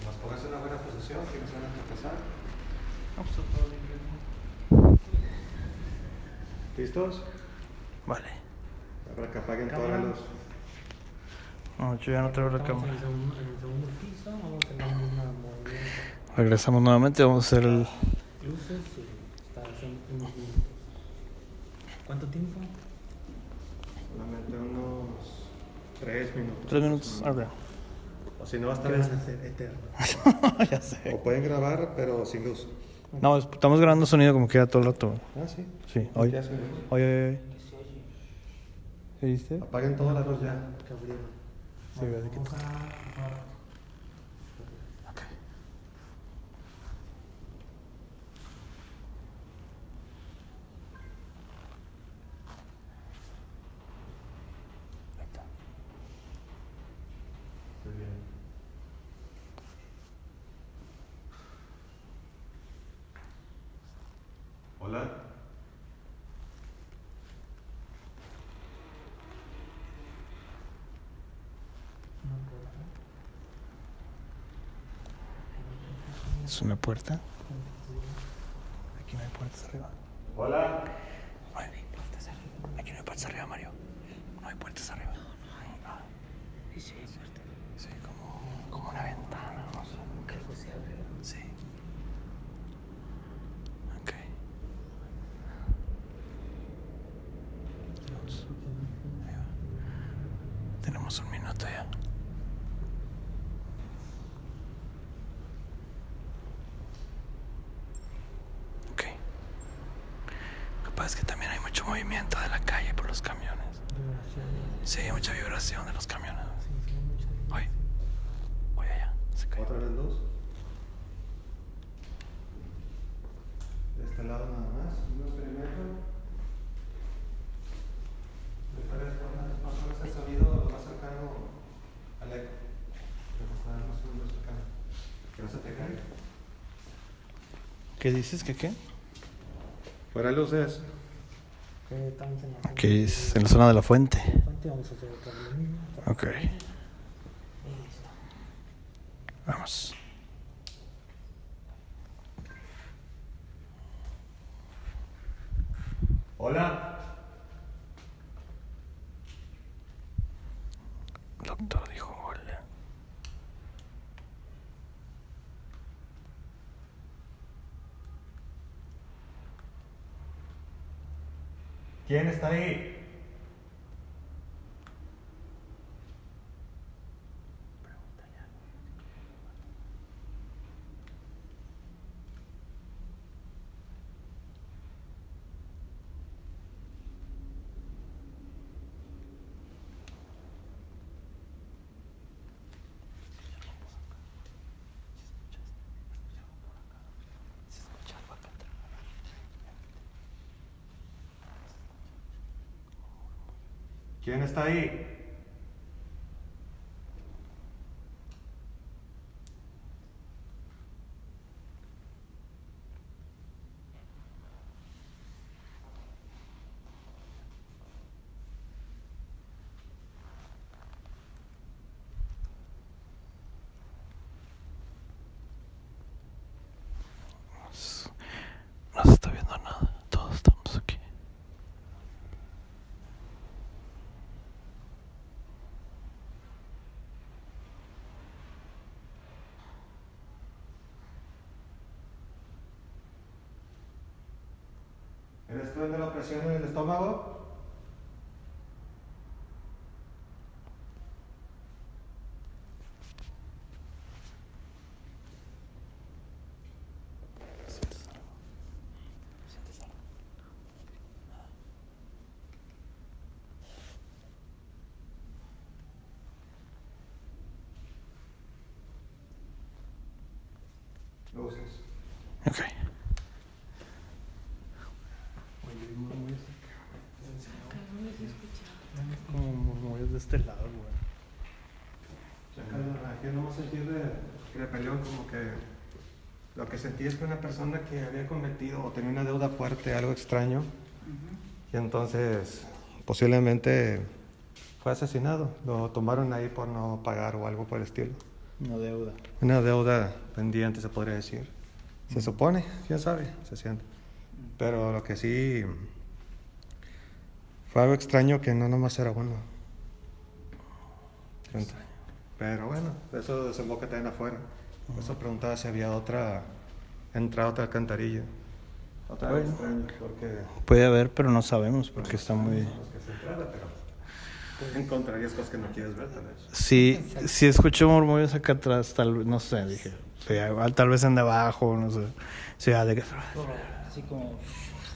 Nomás pongas en una buena posición, que no se van a tropezar. No, pues está todo bien. ¿Listos? Vale. Para que apaguen toda la Cámara. luz. No, yo ya no traigo la cámara. En el, segundo, en el segundo piso, vamos a tener una movimiento. Regresamos nuevamente, vamos a hacer el... Luces. ¿Cuánto tiempo? Solamente unos tres minutos. Tres minutos. Ok. O si no, va a estar ser eternos. ya sé. O pueden grabar, pero sin luz. No, es- estamos grabando sonido como queda todo el rato. Ah, sí. Sí. Oye, oye, oye. ¿Sí viste? Apaguen toda la luz ya. Que abrieron. Sí, así que- Vamos a... Ok. Ahí está. Muy bien. Hola. ¿Es una puerta? Aquí no hay puertas arriba. Hola. No hay puertas arriba. Aquí no hay puertas arriba, Mario. No hay puertas arriba. No, no hay. Sí, sí, como, como una ventana, no sé. Algo se abre. Sí. Ok. Vamos. Ahí va. Tenemos un minuto ya. Ok. Lo que pasa es que también hay mucho movimiento de la calle por los camiones. Sí, hay mucha vibración de los camiones. Voy. Voy allá. Se cayó. Otra vez luz. De este lado nada más. Un experimento. Después pasamos el sonido más cercano al eco. Que está más o menos cercano. Que no se te caiga. ¿Qué dices? ¿Qué qué? Fuera luces. Que estamos en la Aquí es en la zona de la fuente. Vamos a hacer. Ok. Vamos. Hola. Doctor dijo hola. ¿Quién está ahí? ¿Quién está ahí? No se está viendo nada. Todos estamos aquí. ¿Eres tú el de la presión en el estómago? Luces. Ok. Como murmullos de este lado, güey. Aquí no sentir de, peleón como que lo que sentí es que una persona que había cometido o tenía una deuda fuerte, algo extraño, y entonces posiblemente fue asesinado. Lo tomaron ahí por no pagar o algo por el estilo. Una deuda. Una deuda pendiente, se podría decir. Se supone, quién sabe, se siente. Pero lo que sí fue algo extraño que no nomás era uno. Pero bueno, eso desemboca también afuera. Por eso preguntaba si había otra entrada, otra alcantarilla. Otra Bueno. extraña, porque Puede haber, pero no sabemos porque está muy... entrada, pero encontrarías cosas que no quieres ver, tal vez. Sí, sí escucho murmullos acá atrás, tal vez, no sé, dije. sí, igual, tal vez en debajo, no sé. Sí, ah, de. Así como.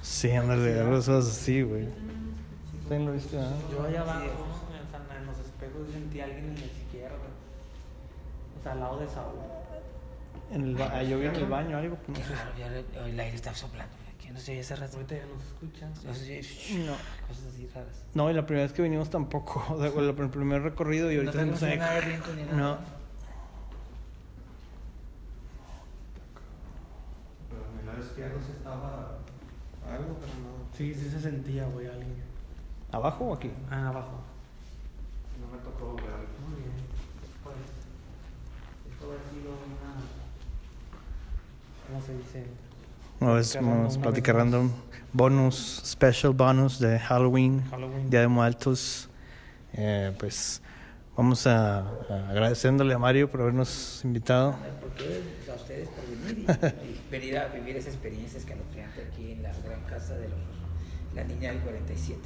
Sí, ándale, algo así, güey. ¿Sí lo viste, ah? Yo allá abajo, en los espejos sentí a alguien en la sea, al lado de Saúl. En el ba- ah, yo vi en el baño algo, pues no sé. Claro, ya le- el aire está soplando. Aquí no se oye hace rato. Ahorita ya no se escucha. No se oye, No. Cosas así raras. No, y la primera vez que vinimos tampoco. O sea, el, el primer recorrido y ahorita no, no sé. nada de viento ni nada. No. Pero en el lado izquierdo sí estaba algo, pero no, Sí, sí se sentía, güey, alguien. ¿Abajo o aquí? Ah, abajo. no me tocó ver. Muy bien. Esto ha sido una. ¿Cómo se dice? No, es más plática random. Bonus, special bonus de Halloween, Halloween. Día de Muertos. Eh, pues vamos a, a agradeciéndole a Mario por habernos invitado. ¿Por qué? Pues a ustedes por venir y, venir a vivir esa experiencia escalofriante aquí en la gran casa de los, la niña del 47.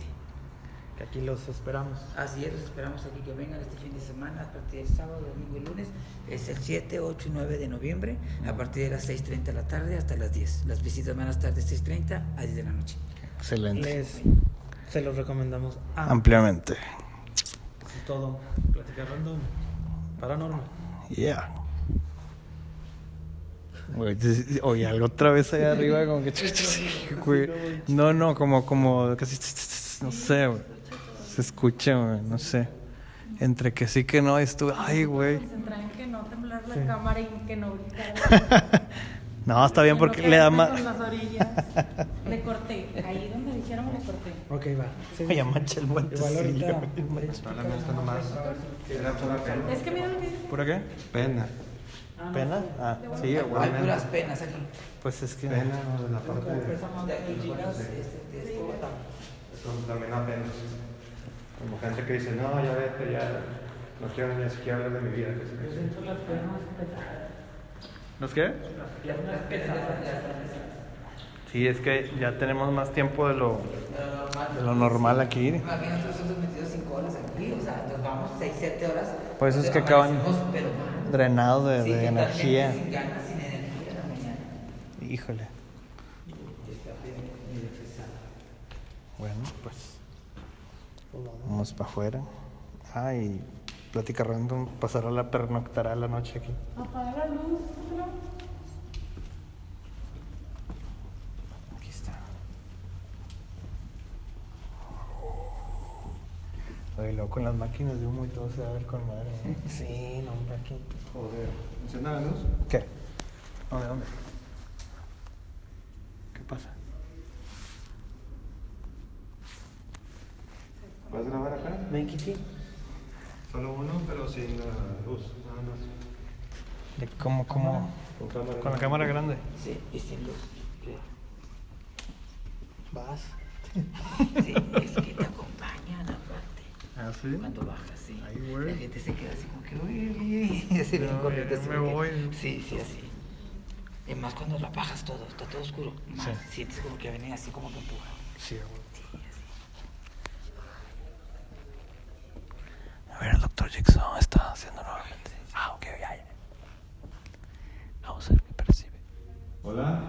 Que aquí los esperamos. Así es, los esperamos aquí que vengan este fin de semana, a partir del sábado, domingo y lunes. Es el 7, 8 y 9 de noviembre, a partir de las 6.30 de la tarde hasta las 10. Las visitas van a estar de 6.30 a 10 de la noche. Excelente. Les, se los recomendamos ampliamente. Ampliamente. Eso es todo. Plática random. Paranormal. Yeah. Güey, Oye, algo otra vez allá arriba, como que. güey. No, no, como, como casi. No sé, güey. Se escucha, güey, no sé. Entre que sí que no, estuve. Ay, güey. Concentrar en que no temblar la cámara y que no gritar. No, está bien En porque le da más. Con las orillas. Le corté. Ahí donde dijéramos le corté. Ok, va. Sí, Oye, mancha el Igual guantecillo. ahorita. Es que mira lo que dice. ¿Pura qué? Pena. ¿Pena? Ah, sí, Hay güey. puras penas aquí. Pues es que. Pena de la parte de... De aquí chicas, este, de esto, Eso también da pena. Como gente que dice, no, ya vete, ya no quiero ni siquiera hablar de mi vida. que sí. ¿Los qué? Sí, Sí, es que ya tenemos más tiempo de lo, de lo normal aquí. Imagínate nosotros metidos 5 horas aquí, o sea, nos vamos 6, 7 horas. Por eso es que acaban drenados de, Sí, de energía. Sin ganas, sin energía en la mañana. Híjole. Bueno, pues vamos para afuera. Ah, y plática random. Pasará la pernoctará la noche aquí. Aquí está. Oye, luego con las máquinas de humo y todo se va a ver con madre. ¿no? Sí, no, hombre, aquí. Joder, ¿encienda la luz? ¿Qué? ¿Dónde, dónde? ¿Qué pasa? ¿Puedes grabar acá? Ven, Kiki. Solo uno, pero sin la luz, nada más. ¿De cómo, cómo? Con cámara. Con la cámara grande. Sí, y sin luz. Vas. Sí, es que te acompañan aparte. ¿Ah, sí? Cuando bajas, sí. Ay, güey. La gente se queda así como que, uy, uy, uy. Así bien No, ya así me que- voy. Sí, sí, así. Y más cuando la bajas todo, está todo oscuro. Más Sí. sientes como que venía así como que empuja. Sí, güey. Sí, así. A ver, el doctor Jigsaw está haciendo nuevamente. Ah, ok, ya, ya. Vamos a ver qué percibe. Hola.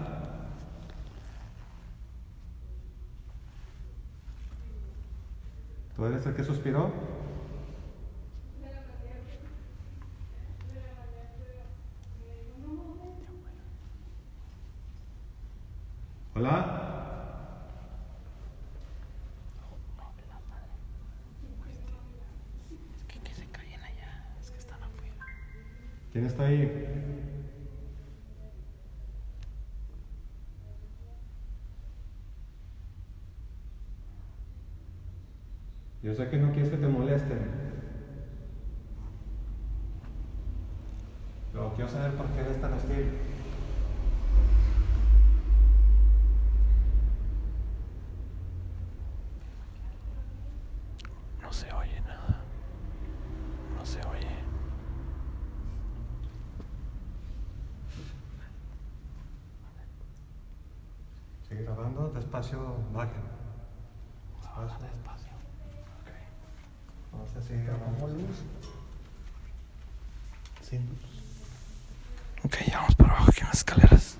¿Tú eres el que suspiró? Hola. Que, que se callen allá, es que están afuera. ¿Quién está ahí? Yo sé que no quieres que te molesten. Pero quiero saber por qué eres tan hostil. No se oye nada. No se oye. Sigue grabando, despacio, bajen. Despacio. Despacio. Ok. Vamos a seguir grabando. Sin luz. Ok, ya vamos para abajo aquí en las escaleras.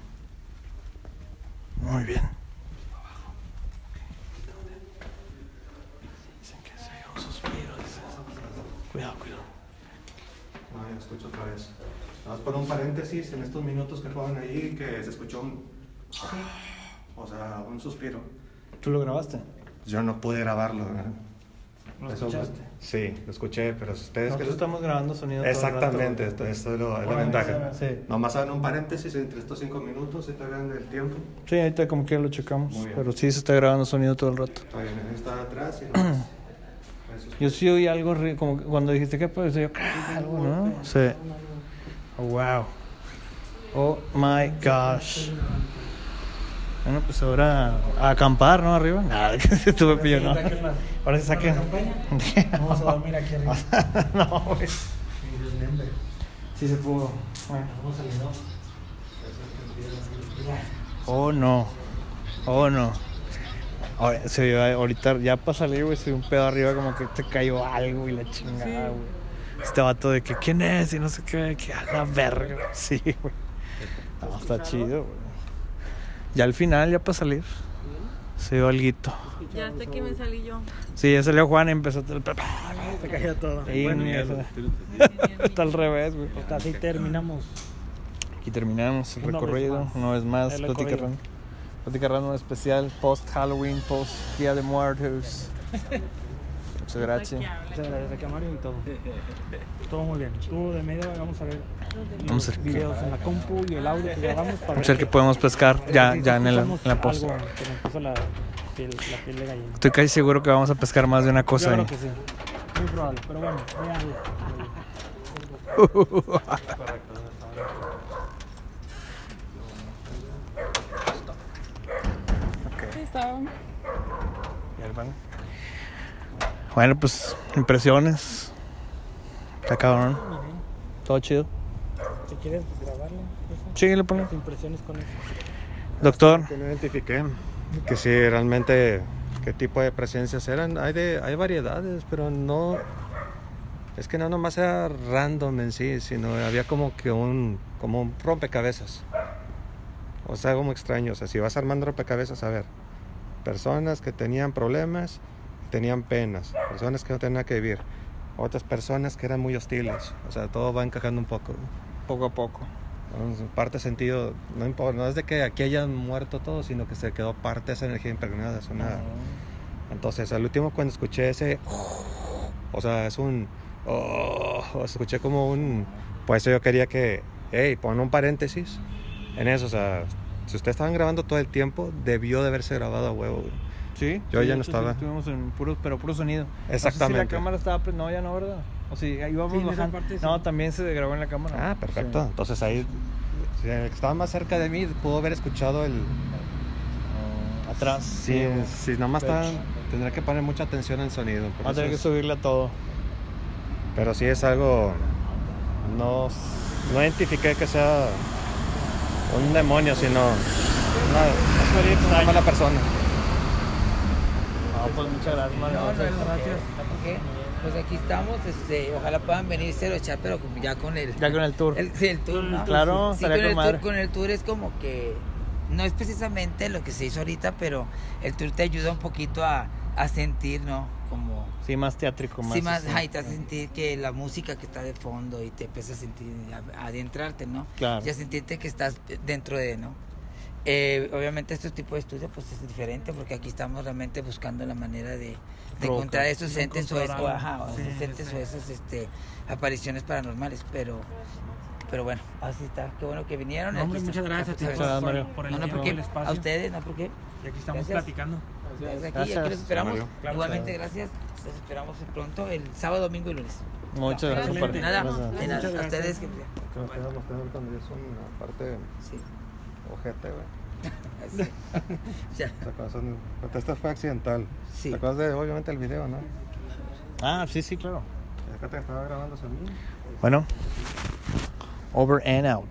Muy bien. Dicen que se oye un suspiro. dicen. Cuidado, cuidado. No, ya escucho otra vez. Vamos por un paréntesis en estos minutos que fueron ahí que se escuchó un. O sea, un suspiro. ¿Tú lo grabaste? Yo no pude grabarlo. ¿Lo Eso- escuchaste? Sí, lo escuché, pero ustedes Nosotros que estamos grabando sonido todo el rato. Exactamente, esto, esto es, lo- es la ventaja. sí. Nomás hagan un paréntesis entre estos cinco minutos y te vean el tiempo. Sí, ahorita como quiera lo checamos. Pero sí se está grabando sonido todo el rato. Está bien, está atrás y nomás. Yo sí oí algo ri- como cuando dijiste que pues yo algo, ¿no? Sí. Oh, wow. Oh my gosh. Bueno, pues ahora a acampar, ¿no? Arriba. Nada, que se tuve pillo, ¿no? Ahora se saquen. Vamos a dormir aquí arriba. no, güey. Sí se pudo. Bueno. Oh no. Oh no. Ahora, se vio ahorita ya para salir, güey, se vio un pedo arriba como que te cayó algo y la chingada, güey. Este vato de que quién es y no sé qué, que a la verga. Sí, güey. No, está chido, güey. Ya al final, ya para salir, se vio alguito. Ya hasta que me salí yo. Sí, ya salió Juan y empezó todo el... Se cayó todo. Sí, bueno, mierda. Está al revés, güey. pues así terminamos. Aquí terminamos el Una vez recorrido. más. Una vez más, Plática. Random. Plática Random especial, post Halloween, post Día de Muertos. Muchas gracias. Muchas gracias a Camario y todo. Todo muy bien. Estuvo de medio, vamos a ver Vamos a ver. videos en la compu y el audio que grabamos para Vamos a ver qué podemos pescar ya, ya en, el, en la post. algo que me puso la piel, la piel de gallina. Estoy casi seguro que vamos a pescar más de una cosa Yo ahí. creo que sí. Muy probable, pero bueno. Bueno, pues impresiones. Está cabrón. Todo chido. Si quieres grabarlo. Sí, le pongo. Las impresiones con eso. Doctor, Que no identifiqué que si realmente qué tipo de presencias eran. Hay de, hay variedades, pero no. Es que no nomás era random en sí, sino había como que un como un rompecabezas. O sea, algo muy extraño. O sea, si vas armando rompecabezas, a ver, personas que tenían problemas, tenían penas, personas que no tenían que vivir, otras personas que eran muy hostiles. O sea, todo va encajando un poco. poco a poco. Entonces, parte sentido, no importa, no es de que aquí hayan muerto todos, sino que se quedó parte de esa energía impregnada. Es una... Entonces, al último cuando escuché ese, o sea, es un, oh, escuché como un, pues eso yo quería que, hey, pon un paréntesis en eso, o sea, si ustedes estaban grabando todo el tiempo, debió de haberse grabado a huevo. güey. Sí, Yo sí, ya no de estaba. sí, estuvimos en puro, pero puro sonido. No sé Exactamente. si la cámara estaba. No, ya no, ¿verdad? O si ahí íbamos Sí, bajando. parte sí. No, también se grabó en la cámara. Ah, perfecto. Sí. Entonces ahí, si el que estaba más cerca de mí pudo haber escuchado el, Oh, atrás. Sí, si nomás está, tendrá que poner mucha atención al sonido. Va a tener que subirle a todo. Pero sí es algo. No, no identifiqué que sea un demonio, sino una, una mala persona. Ah, pues muchas gracias, Mario. No, no, Gracias. no, ¿por qué? Pues aquí estamos, este, ojalá puedan venir a echar, pero ya con el... Ya con el tour. el- sí, el tour, ¿no? Claro, Sí, con con el, madre. tour, con el tour es como que no es precisamente lo que se hizo ahorita, pero el tour te ayuda un poquito a, a sentir, ¿no? Como... Sí, más teátrico, más. sí, más, así. ajá, y te hace sentir que la música que está de fondo y te empieza a sentir, a, a adentrarte, ¿no? Claro. Y a sentirte que estás dentro de, ¿no? Eh, obviamente este tipo de estudio pues es diferente porque aquí estamos realmente buscando la manera de, de encontrar esos entes o, ajá, Sí, esos entes sí. o esas este, apariciones paranormales, pero pero bueno, así está, qué bueno que vinieron. No, hombre, muchas gracias gracias, por, Mario. por el no, no, ¿por qué? el espacio. A ustedes, no, ¿por qué? Y aquí estamos Gracias. platicando. Desde aquí, Gracias, aquí los esperamos. Claro, Igualmente, gracias. Los esperamos pronto el sábado, domingo y lunes. Muchas gracias por. Nada, gracias. de nada, a gracias. ustedes que... Que me quedas mostrando cuando es una parte Sí. ojete, güey. Así. Ya. Esto fue accidental. Sí. ¿Te acuerdas de, obviamente, el video, no? Ah, sí, sí, claro. Acá te estaba grabando Bueno, over and out.